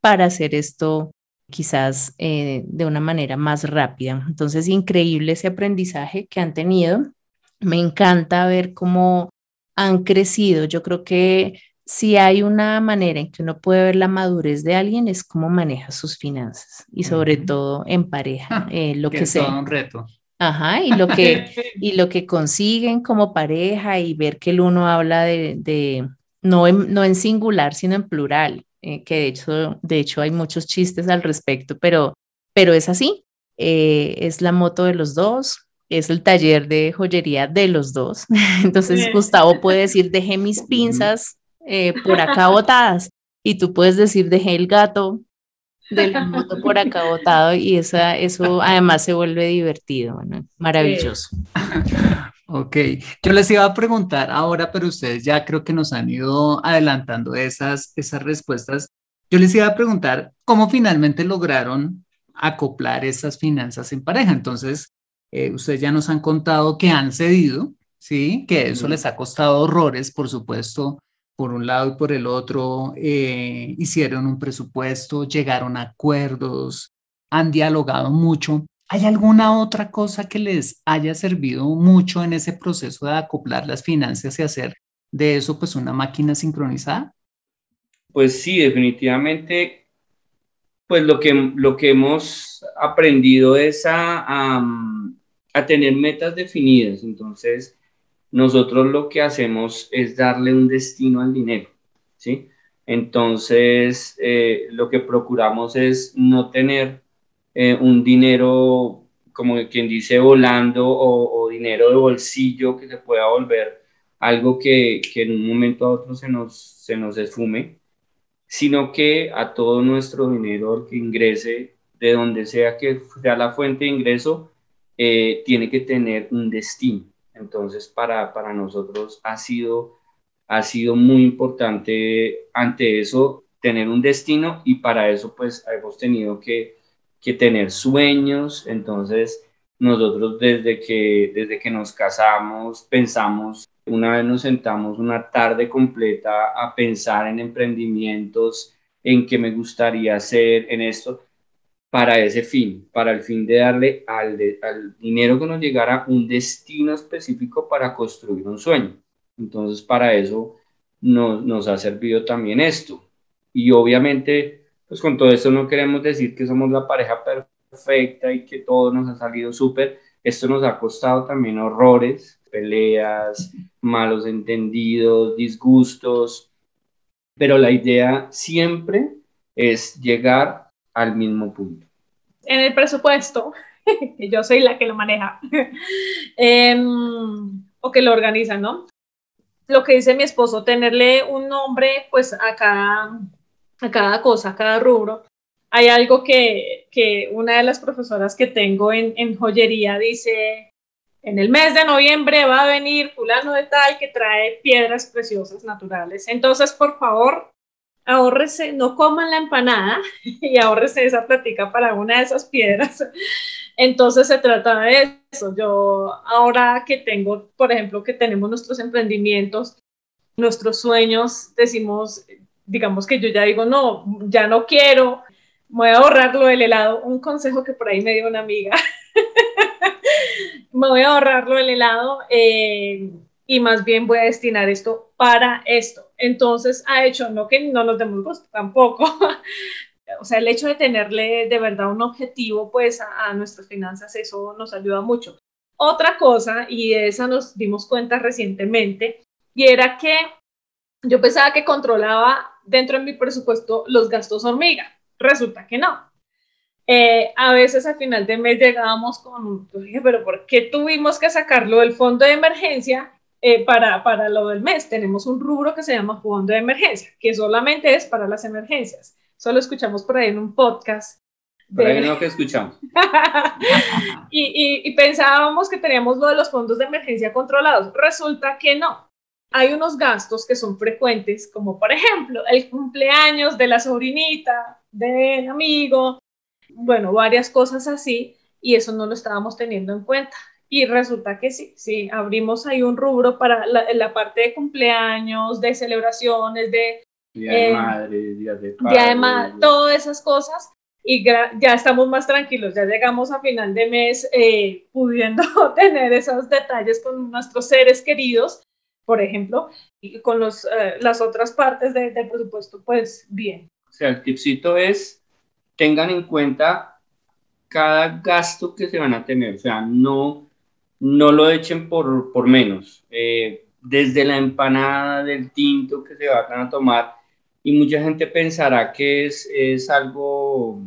para hacer esto quizás eh, de una manera más rápida. Entonces, increíble ese aprendizaje que han tenido. Me encanta ver cómo han crecido. Yo creo que si hay una manera en que uno puede ver la madurez de alguien es cómo maneja sus finanzas y sobre todo en pareja, eh, lo que, que sea. un reto. Ajá, y lo que, y lo que consiguen como pareja y ver que el uno habla de, de no, en, no en singular, sino en plural, eh, que de hecho, de hecho hay muchos chistes al respecto, pero, pero es así, eh, es la moto de los dos, es el taller de joyería de los dos. Entonces Gustavo puede decir, dejé mis pinzas eh, por acá botadas. Y tú puedes decir, dejé el gato del moto por acá botado y esa, eso además se vuelve divertido, maravilloso. Ok, yo les iba a preguntar ahora, pero ustedes ya creo que nos han ido adelantando esas, esas respuestas. Yo les iba a preguntar cómo finalmente lograron acoplar esas finanzas en pareja. Entonces, eh, ustedes ya nos han contado que han cedido, ¿sí? Que eso les ha costado horrores, por supuesto, por un lado y por el otro, eh, hicieron un presupuesto, llegaron a acuerdos, han dialogado mucho. ¿Hay alguna otra cosa que les haya servido mucho en ese proceso de acoplar las finanzas y hacer de eso pues una máquina sincronizada? Pues sí, definitivamente, pues lo que, lo que hemos aprendido es a, a tener metas definidas. Entonces, nosotros lo que hacemos es darle un destino al dinero, ¿sí? Entonces, eh, lo que procuramos es no tener eh, un dinero, como quien dice, volando o, dinero de bolsillo que se pueda volver algo que, que, en un momento a otro se nos, se nos esfume, sino que a todo nuestro dinero que ingrese, de donde sea que sea la fuente de ingreso, eh, tiene que tener un destino. Entonces, para, para nosotros ha sido, ha sido muy importante ante eso tener un destino y para eso pues hemos tenido que, que tener sueños. Entonces, nosotros desde que, desde que nos casamos pensamos, una vez nos sentamos una tarde completa a pensar en emprendimientos, en qué me gustaría hacer, en esto para ese fin, para el fin de darle al, dinero que nos llegara un destino específico para construir un sueño. Entonces, para eso nos, nos ha servido también esto. Y obviamente, pues con todo esto no queremos decir que somos la pareja perfecta y que todo nos ha salido súper. Esto nos ha costado también horrores, peleas, malos entendidos, disgustos, pero la idea siempre es llegar al mismo punto. En el presupuesto, yo soy la que lo maneja, em, o que lo organiza, ¿no? Lo que dice mi esposo, tenerle un nombre pues a cada, a cada cosa, a cada rubro. Hay algo que, que una de las profesoras que tengo en, en joyería dice, en el mes de noviembre va a venir fulano de tal que trae piedras preciosas naturales. Entonces, por favor, ahórrese, no coman la empanada y ahórrese esa plática para una de esas piedras. Entonces se trata de eso. Yo ahora que tengo, por ejemplo, que tenemos nuestros emprendimientos, nuestros sueños, decimos, digamos que yo ya digo, no, ya no quiero, voy a ahorrar lo del helado. Un consejo que por ahí me dio una amiga. me voy a ahorrar lo del helado. Eh, y más bien voy a destinar esto para esto. Entonces ha hecho, no que no nos demos gusto tampoco, o sea, el hecho de tenerle de verdad un objetivo pues a, nuestras finanzas, eso nos ayuda mucho. Otra cosa, y de esa nos dimos cuenta recientemente, y era que yo pensaba que controlaba dentro de mi presupuesto los gastos hormiga. Resulta que no. Eh, a veces al final de mes llegábamos con, dije, pero ¿por qué tuvimos que sacarlo del fondo de emergencia eh, para, para lo del mes tenemos un rubro que se llama fondo de emergencia, que solamente es para las emergencias. Solo escuchamos por ahí en un podcast. Por ahí no que escuchamos. y, y, pensábamos que teníamos lo de los fondos de emergencia controlados. Resulta que no. hay unos gastos que son frecuentes, como por ejemplo el cumpleaños de la sobrinita, del amigo, bueno, varias cosas así, y eso no lo estábamos teniendo en cuenta. Y resulta que sí, sí, abrimos ahí un rubro para la, parte de cumpleaños, de celebraciones, de... Día de eh, madre, día de padre. Día de madre, todas esas cosas. Y ya estamos más tranquilos, ya llegamos a final de mes eh, pudiendo tener esos detalles con nuestros seres queridos, por ejemplo, y con los, eh, las otras partes del presupuesto, pues bien. O sea, el tipcito es, tengan en cuenta cada gasto que se van a tener, o sea, no, no lo echen por, por menos. Eh, desde la empanada del tinto que se van a tomar, y mucha gente pensará que es, es algo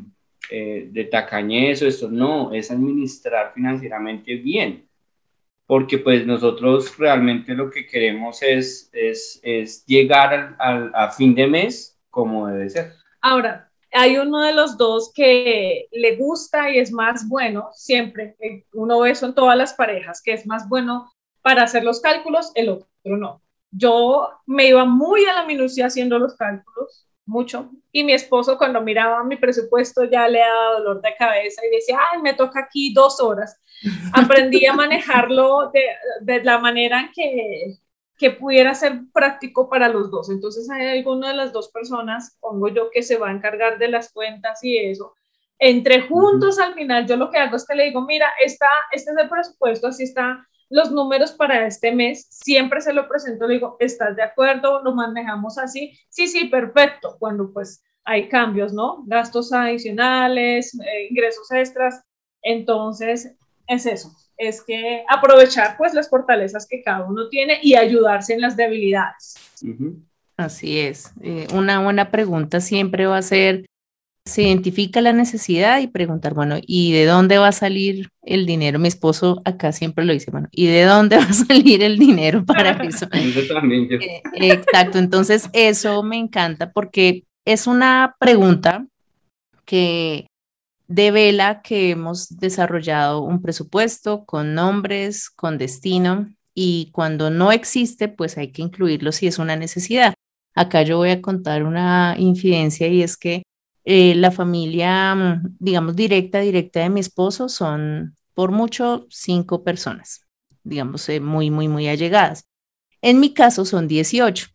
eh, de tacañez o esto, no, es administrar financieramente bien, porque pues nosotros realmente lo que queremos es, es, es llegar al, a fin de mes como debe ser. Ahora, hay uno de los dos que le gusta y es más bueno, siempre, eh, uno ve eso en todas las parejas, que es más bueno para hacer los cálculos, el otro no. Yo me iba muy a la minucia haciendo los cálculos, mucho, y mi esposo cuando miraba mi presupuesto ya le daba dolor de cabeza y decía, ay, me toca aquí dos horas. Aprendí a manejarlo de, de la manera en que que pudiera ser práctico para los dos. Entonces hay alguna de las dos personas, pongo yo, que se va a encargar de las cuentas y eso. Entre juntos al final yo lo que hago es que le digo, mira, está, este es el presupuesto, así están los números para este mes, siempre se lo presento, le digo, ¿estás de acuerdo? ¿Lo manejamos así? Sí, sí, perfecto. Cuando pues hay cambios, ¿no? Gastos adicionales, eh, ingresos extras. Entonces, es eso es que aprovechar pues las fortalezas que cada uno tiene y ayudarse en las debilidades. Así es. Eh, una buena pregunta siempre va a ser, se identifica la necesidad y preguntar, bueno, ¿y de dónde va a salir el dinero? Mi esposo acá siempre lo dice, bueno, ¿y de dónde va a salir el dinero para eso? Eh, exacto, entonces eso me encanta porque es una pregunta que devela que hemos desarrollado un presupuesto con nombres, con destino y cuando no existe, pues hay que incluirlo si es una necesidad. Acá yo voy a contar una infidencia y es que eh, la familia, mm, digamos, directa, directa de mi esposo son por mucho cinco personas, digamos, eh, muy, muy, muy allegadas. En mi caso son 18.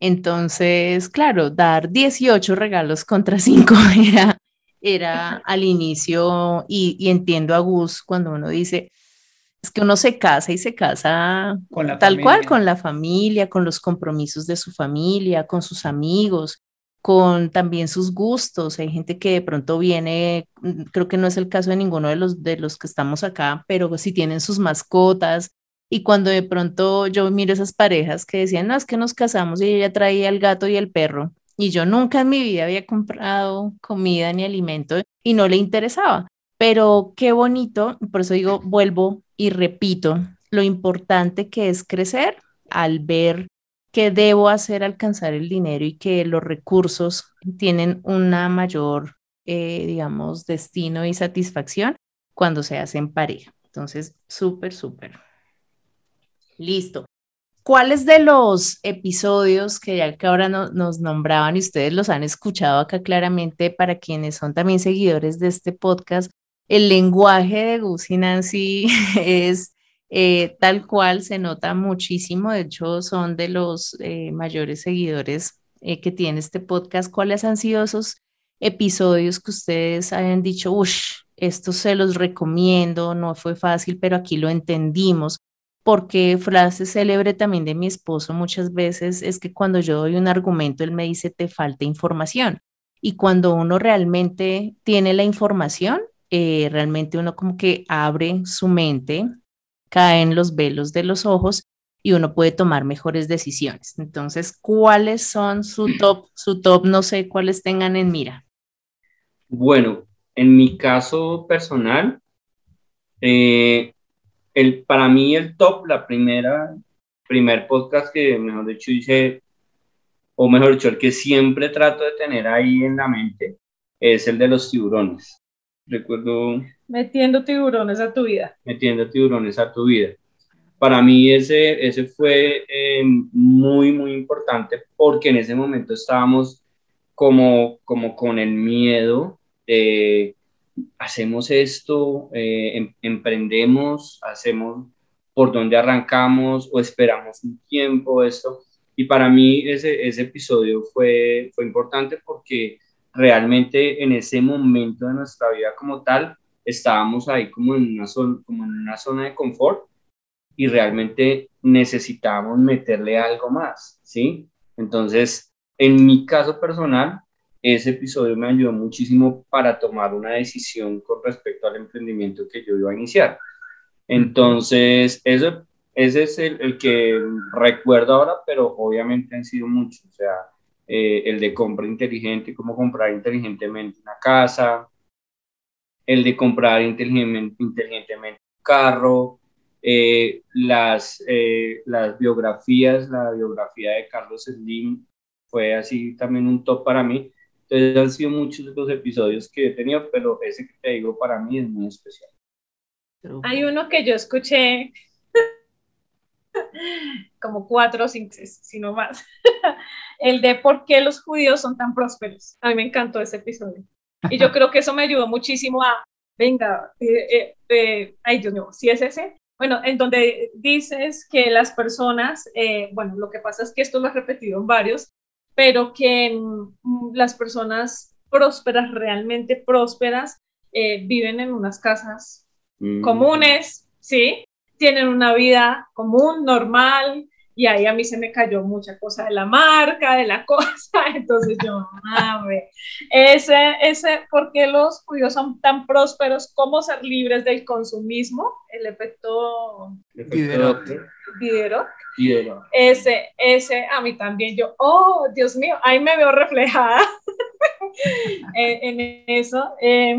Entonces, claro, dar 18 regalos contra cinco era era al inicio, y, entiendo a Gus cuando uno dice, es que uno se casa y se casa tal cual, con la familia, con los compromisos de su familia, con sus amigos, con también sus gustos. Hay gente que de pronto viene, mm, creo que no es el caso de ninguno de los, de los que estamos acá, pero si tienen sus mascotas. Y cuando de pronto yo miro esas parejas que decían, no, es que nos casamos y ella traía el gato y el perro, y yo nunca en mi vida había comprado comida ni alimento y no le interesaba. Pero qué bonito, por eso digo, vuelvo y repito, lo importante que es crecer al ver que debo hacer alcanzar el dinero y que los recursos tienen una mayor, eh, digamos, destino y satisfacción cuando se hacen pareja. Entonces, súper, súper. Listo. ¿Cuáles de los episodios que ya que ahora nos nombraban y ustedes los han escuchado acá claramente para quienes son también seguidores de este podcast, el lenguaje de Gus y Nancy es eh, tal cual, se nota muchísimo, de hecho son de los eh, mayores seguidores eh, que tiene este podcast. ¿Cuáles han sido esos episodios que ustedes hayan dicho, uff, esto se los recomiendo, no fue fácil, pero aquí lo entendimos? Porque frase célebre también de mi esposo muchas veces es que cuando yo doy un argumento, él me dice, te falta información. Y cuando uno realmente tiene la información, eh, realmente uno como que abre su mente, caen los velos de los ojos y uno puede tomar mejores decisiones. Entonces, ¿cuáles son su top? Su top, no sé cuáles tengan en mira. Bueno, en mi caso personal, eh, el, para mí el top, la primera, primer podcast que mejor dicho hice, o mejor dicho, el que siempre trato de tener ahí en la mente, es el de los tiburones. Recuerdo... Metiendo tiburones a tu vida. Metiendo tiburones a tu vida. para mí ese, ese fue eh, muy, muy importante porque en ese momento estábamos como, como con el miedo de hacemos esto, eh, em, emprendemos, hacemos por dónde arrancamos o esperamos un tiempo, esto. Y para mí ese, ese episodio fue, fue importante porque realmente en ese momento de nuestra vida como tal, estábamos ahí como en una zona, como en una zona de confort y realmente necesitábamos meterle algo más, ¿sí? Entonces, en mi caso personal, ese episodio me ayudó muchísimo para tomar una decisión con respecto al emprendimiento que yo iba a iniciar. Entonces, eso, ese es el, el que recuerdo ahora, pero obviamente han sido muchos, o sea, eh, el de compra inteligente, cómo comprar inteligentemente una casa, el de comprar inteligentemente, un carro, eh, las, eh, las biografías, la biografía de Carlos Slim fue así también un top para mí. Entonces han sido muchos los episodios que he tenido, pero ese que te digo para mí es muy especial. Hay uno que yo escuché como cuatro o cinco, si no más, el de por qué los judíos son tan prósperos. A mí me encantó ese episodio. Y yo creo que eso me ayudó muchísimo a, venga, eh, eh, eh, ay Dios mío, si es ese. Bueno, en donde dices que las personas, bueno, lo que pasa es que esto lo he repetido en varios, pero que mm, las personas prósperas, realmente prósperas, viven en unas casas mm. comunes, ¿sí? Tienen una vida común, normal, y ahí a mí se me cayó mucha cosa de la marca, de la cosa, entonces yo, mame, ese, ese, ¿por qué los judíos son tan prósperos? ¿Cómo ser libres del consumismo? El efecto Diderot. Ese, ese, a mí también, yo, oh, Dios mío, ahí me veo reflejada en, en, eso, eh,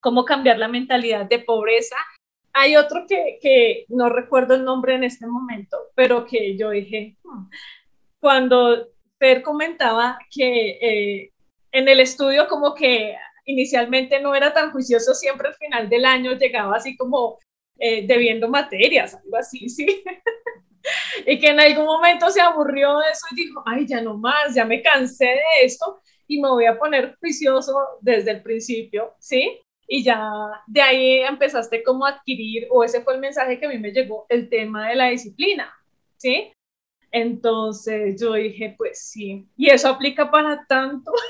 cómo cambiar la mentalidad de pobreza hay otro que, que, no recuerdo el nombre en este momento, pero que yo dije, hmm". cuando Per comentaba que eh, en el estudio como que inicialmente no era tan juicioso, siempre al final del año llegaba así como eh, debiendo materias, algo así, sí. y que en algún momento se aburrió de eso y dijo, ay, ya no más, ya me cansé de esto y me voy a poner juicioso desde el principio, ¿sí? Y ya de ahí empezaste como a adquirir, o ese fue el mensaje que a mí me llegó, el tema de la disciplina, ¿sí? Entonces yo dije, pues sí, y eso aplica para tanto.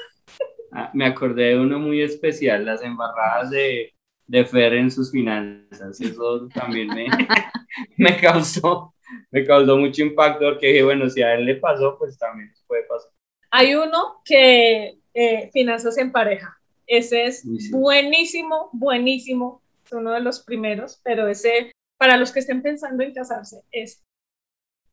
Ah, me acordé de uno muy especial, las embarradas de, de Fer en sus finanzas, eso también me, me, causó, me causó mucho impacto, porque dije, bueno, si a él le pasó, pues también puede pasar. Hay uno que eh, finanzas en pareja, ese es buenísimo, buenísimo. Es uno de los primeros, pero ese, para los que estén pensando en casarse, es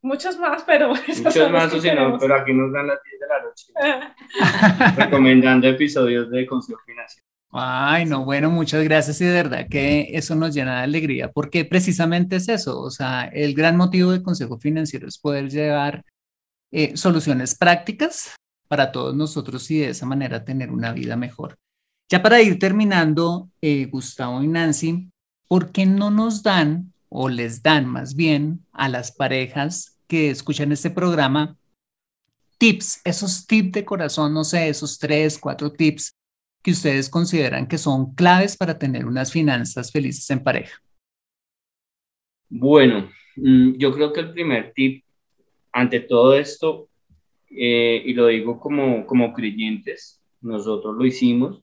muchos más, pero... Muchos más, o si no, pero aquí nos dan las 10 de la noche. recomendando episodios de Consejo Financiero. Ay, no, bueno, muchas gracias y de verdad que eso nos llena de alegría porque precisamente es eso, o sea, el gran motivo del Consejo Financiero es poder llevar eh, soluciones prácticas para todos nosotros y de esa manera tener una vida mejor. Ya para ir terminando, eh, Gustavo y Nancy, ¿por qué no nos dan o les dan más bien a las parejas que escuchan este programa tips, esos tips de corazón, no sé, esos tres, cuatro tips que ustedes consideran que son claves para tener unas finanzas felices en pareja? Bueno, mm, yo creo que el primer tip ante todo esto, eh, y lo digo como, como creyentes, nosotros lo hicimos,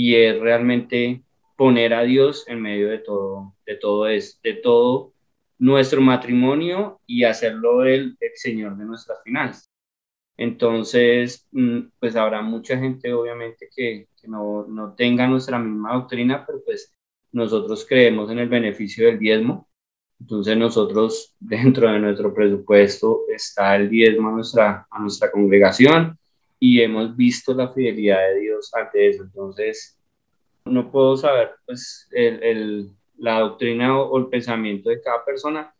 y es realmente poner a Dios en medio de todo, de todo es, de todo nuestro matrimonio y hacerlo el, el Señor de nuestras finanzas. Entonces, mm, pues habrá mucha gente obviamente que, no, no, tenga nuestra misma doctrina, pero pues nosotros creemos en el beneficio del diezmo. Entonces nosotros dentro de nuestro presupuesto está el diezmo nuestra, a nuestra congregación y hemos visto la fidelidad de Dios ante eso. Entonces, no puedo saber pues, el, el, la doctrina o, el pensamiento de cada persona,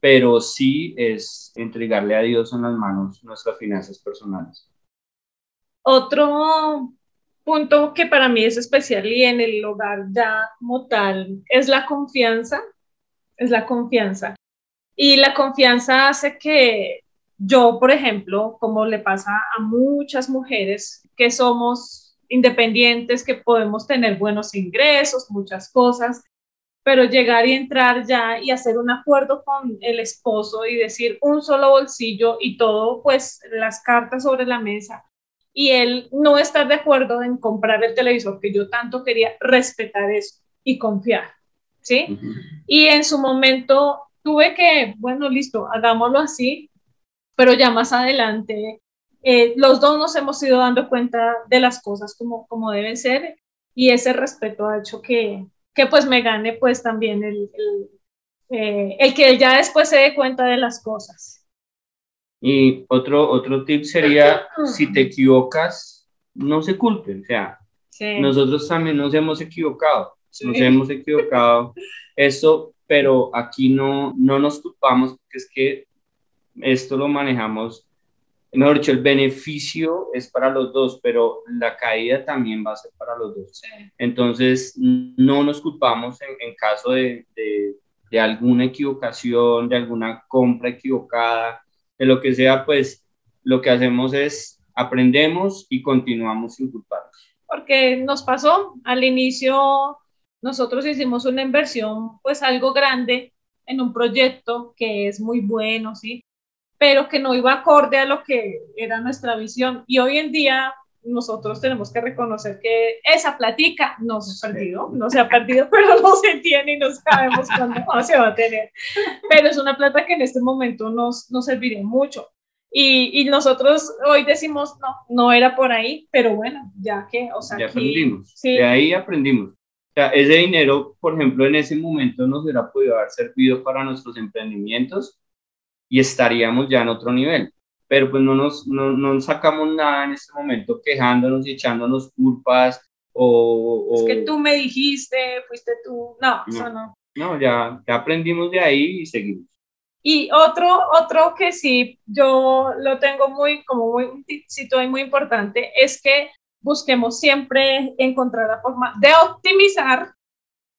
pero sí es entregarle a Dios en las manos nuestras finanzas personales. Otro punto que para mí es especial y en el hogar ya como tal es la confianza, es la confianza. Y la confianza hace que yo, por ejemplo, como le pasa a muchas mujeres que somos independientes, que podemos tener buenos ingresos, muchas cosas, pero llegar y entrar ya y hacer un acuerdo con el esposo y decir un solo bolsillo y todo, pues las cartas sobre la mesa y él no estar de acuerdo en comprar el televisor que yo tanto quería, respetar eso y confiar, ¿sí? Y en su momento tuve que, bueno, listo, hagámoslo así, pero ya más adelante eh, los dos nos hemos ido dando cuenta de las cosas como, como deben ser y ese respeto ha hecho que, que pues me gane pues también el, el, eh, el que ya después se dé cuenta de las cosas. Y otro, otro tip sería, si te equivocas, no se culpen, o sea, nosotros también nos hemos equivocado, nos hemos equivocado, eso, pero aquí no, no nos culpamos, porque es que esto lo manejamos mejor dicho, el beneficio es para los dos, pero la caída también va a ser para los dos. Entonces, no nos culpamos en, caso de, de, alguna equivocación, de alguna compra equivocada, de lo que sea, pues lo que hacemos es aprendemos y continuamos sin culparnos. Porque nos pasó al inicio, nosotros hicimos una inversión, pues algo grande en un proyecto que es muy bueno, ¿sí? Pero que no iba acorde a lo que era nuestra visión. Y hoy en día nosotros tenemos que reconocer que esa platica no se ha perdido, no se ha perdido, pero no se tiene y no sabemos cuándo se va a tener. Pero es una plata que en este momento nos, nos serviría mucho. Y, y, nosotros hoy decimos, no, no era por ahí, pero bueno, ya que, o sea, ya aprendimos, de ahí aprendimos. O sea, ese dinero, por ejemplo, en ese momento nos hubiera podido haber servido para nuestros emprendimientos, y estaríamos ya en otro nivel. Pero pues no nos, no, no sacamos nada en este momento quejándonos y echándonos culpas o, Es que tú me dijiste, fuiste tú. No, no, eso no. No, ya, ya aprendimos de ahí y seguimos. Y otro, otro que sí, yo lo tengo muy, como muy, un y muy importante, es que busquemos siempre encontrar la forma de optimizar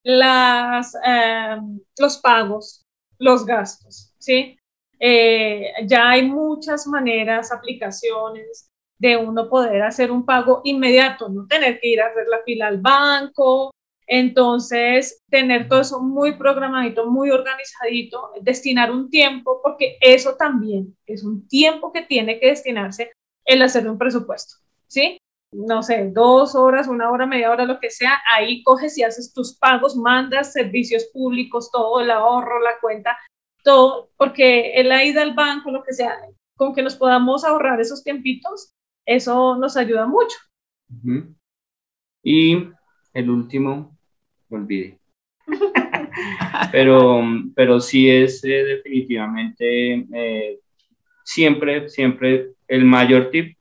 las, eh, los pagos, los gastos, ¿sí? Eh, ya hay muchas maneras, aplicaciones de uno poder hacer un pago inmediato, no tener que ir a hacer la fila al banco. Entonces, tener todo eso muy programadito, muy organizadito, destinar un tiempo, porque eso también es un tiempo que tiene que destinarse el hacer un presupuesto, ¿sí? No sé, dos horas, una hora, media hora, lo que sea, ahí coges y haces tus pagos, mandas servicios públicos, todo el ahorro, la cuenta, todo, porque la ida al banco, lo que sea, con que nos podamos ahorrar esos tiempitos, eso nos ayuda mucho. Y el último, me olvidé. pero, pero sí es eh, definitivamente eh, siempre, siempre el mayor tip,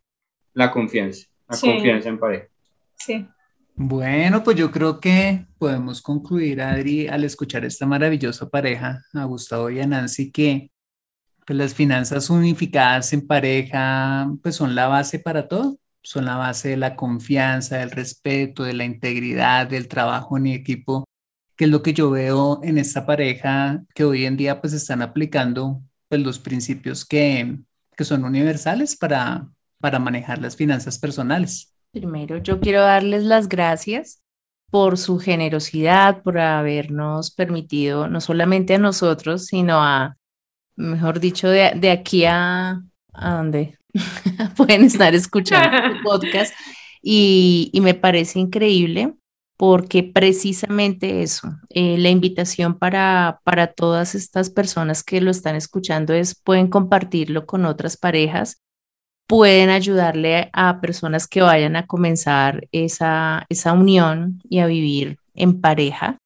la confianza, la confianza en pareja. Sí. Bueno, pues yo creo que podemos concluir, Adri, al escuchar esta maravillosa pareja, a Gustavo y a Nancy, que pues, las finanzas unificadas en pareja pues son la base para todo, son la base de la confianza, del respeto, de la integridad, del trabajo en equipo, que es lo que yo veo en esta pareja que hoy en día pues están aplicando pues, los principios que, que son universales para, para manejar las finanzas personales. Primero, yo quiero darles las gracias por su generosidad, por habernos permitido, no solamente a nosotros, sino a, mejor dicho, de, aquí a, a donde pueden estar escuchando el podcast. Y, me parece increíble porque precisamente eso, eh, la invitación para, para todas estas personas que lo están escuchando es, pueden compartirlo con otras parejas pueden ayudarle a personas que vayan a comenzar esa, esa unión y a vivir en pareja.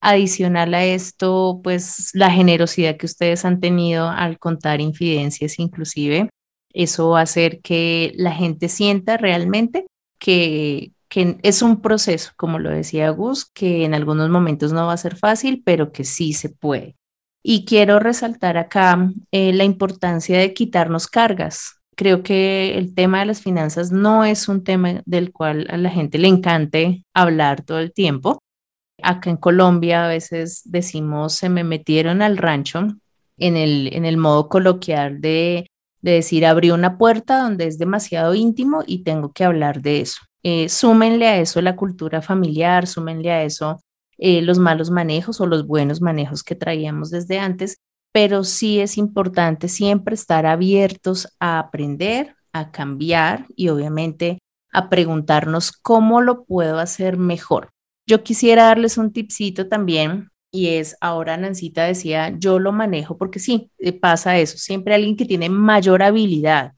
Adicional a esto, pues la generosidad que ustedes han tenido al contar infidencias inclusive, eso va a hacer que la gente sienta realmente que, que es un proceso, como lo decía Gus, que en algunos momentos no va a ser fácil, pero que sí se puede. Y quiero resaltar acá eh, la importancia de quitarnos cargas, creo que el tema de las finanzas no es un tema del cual a la gente le encante hablar todo el tiempo. Acá en Colombia a veces decimos se me metieron al rancho en el, en el modo coloquial de, de decir, abrí una puerta donde es demasiado íntimo y tengo que hablar de eso. Eh, súmenle a eso la cultura familiar, súmenle a eso eh, los malos manejos o los buenos manejos que traíamos desde antes, pero sí es importante siempre estar abiertos a aprender, a cambiar y obviamente a preguntarnos cómo lo puedo hacer mejor. Yo quisiera darles un tipcito también y es, ahora Nancita decía, yo lo manejo porque sí, eh, pasa eso, siempre alguien que tiene mayor habilidad,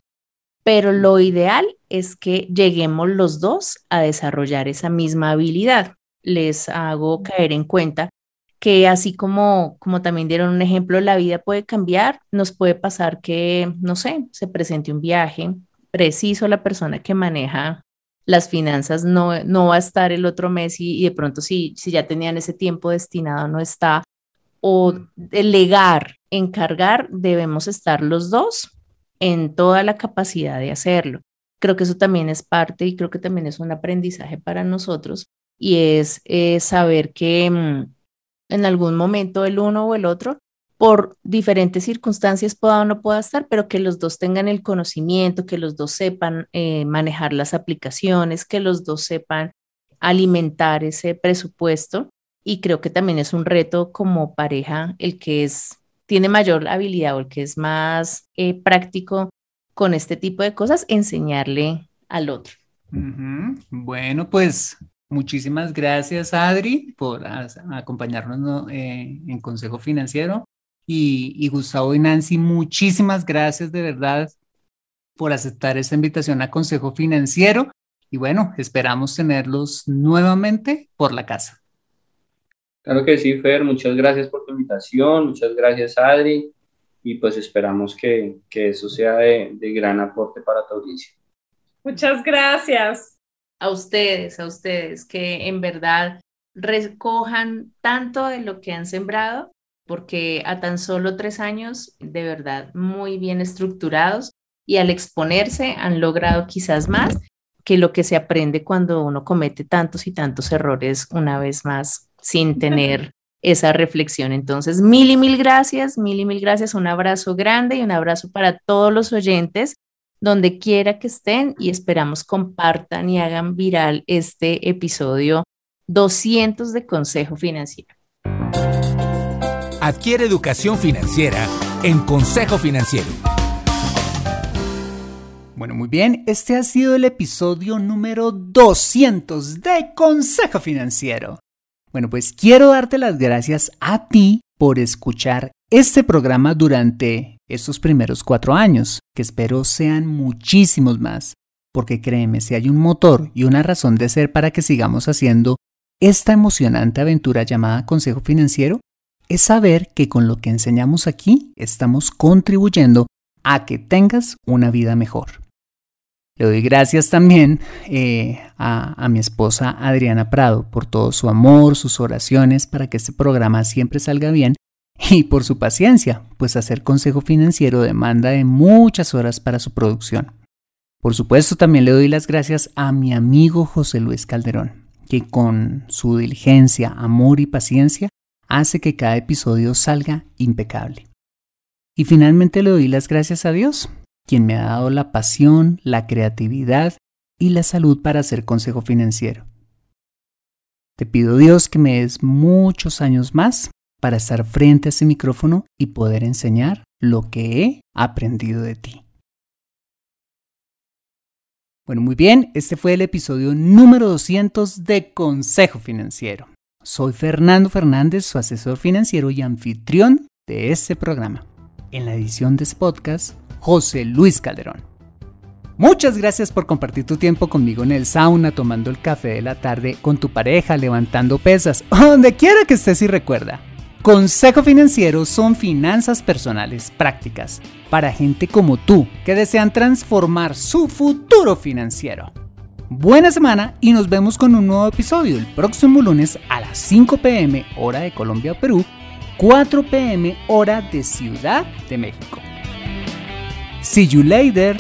pero lo ideal es que lleguemos los dos a desarrollar esa misma habilidad. Les hago caer en cuenta que así como, como también dieron un ejemplo, la vida puede cambiar, nos puede pasar que, no sé, se presente un viaje, preciso la persona que maneja las finanzas no, no va a estar el otro mes y, de pronto si, si ya tenían ese tiempo destinado no está. O delegar, encargar, debemos estar los dos en toda la capacidad de hacerlo. Creo que eso también es parte y creo que también es un aprendizaje para nosotros y es saber que mm, en algún momento el uno o el otro por diferentes circunstancias pueda o no pueda estar, pero que los dos tengan el conocimiento, que los dos sepan eh, manejar las aplicaciones, que los dos sepan alimentar ese presupuesto. Y creo que también es un reto como pareja el que es, tiene mayor habilidad o el que es más eh, práctico con este tipo de cosas, enseñarle al otro. Bueno, pues muchísimas gracias, Adri, por acompañarnos eh, en Consejo Financiero. Y, Gustavo y Nancy, muchísimas gracias de verdad por aceptar esta invitación a Consejo Financiero. Y bueno, esperamos tenerlos nuevamente por la casa. Claro que sí, Fer, muchas gracias por tu invitación, muchas gracias, Adri, y pues esperamos que, que eso sea de, de gran aporte para tu audiencia. Muchas gracias. A ustedes, a ustedes, que en verdad recojan tanto de lo que han sembrado porque a tan solo tres años, de verdad, muy bien estructurados y al exponerse han logrado quizás más que lo que se aprende cuando uno comete tantos y tantos errores una vez más sin tener esa reflexión. Entonces, mil y mil gracias, mil y mil gracias, un abrazo grande y un abrazo para todos los oyentes, donde quiera que estén y esperamos compartan y hagan viral este episodio 200 de Consejo Financiero. Adquiere educación financiera en Consejo Financiero. Bueno, muy bien, este ha sido el episodio número 200 de Consejo Financiero. Bueno, pues quiero darte las gracias a ti por escuchar este programa durante estos primeros cuatro años, que espero sean muchísimos más, porque créeme, si hay un motor y una razón de ser para que sigamos haciendo esta emocionante aventura llamada Consejo Financiero, es saber que con lo que enseñamos aquí estamos contribuyendo a que tengas una vida mejor. Le doy gracias también eh, a, a, mi esposa Adriana Prado por todo su amor, sus oraciones para que este programa siempre salga bien y por su paciencia, pues hacer consejo financiero demanda de muchas horas para su producción. Por supuesto, también le doy las gracias a mi amigo José Luis Calderón, que con su diligencia, amor y paciencia hace que cada episodio salga impecable. Y finalmente le doy las gracias a Dios, quien me ha dado la pasión, la creatividad y la salud para hacer consejo financiero. Te pido Dios que me des muchos años más para estar frente a ese micrófono y poder enseñar lo que he aprendido de ti. Bueno, muy bien, este fue el episodio número 200 de Consejo Financiero. Soy Fernando Fernández, su asesor financiero y anfitrión de este programa. En la edición de este podcast, José Luis Calderón. Muchas gracias por compartir tu tiempo conmigo en el sauna, tomando el café de la tarde, con tu pareja, levantando pesas, donde quiera que estés y recuerda. Consejo Financiero son finanzas personales prácticas para gente como tú que desean transformar su futuro financiero. Buena semana y nos vemos con un nuevo episodio el próximo lunes a las 5 pm hora de Colombia o Perú, 4 pm hora de Ciudad de México. See you later.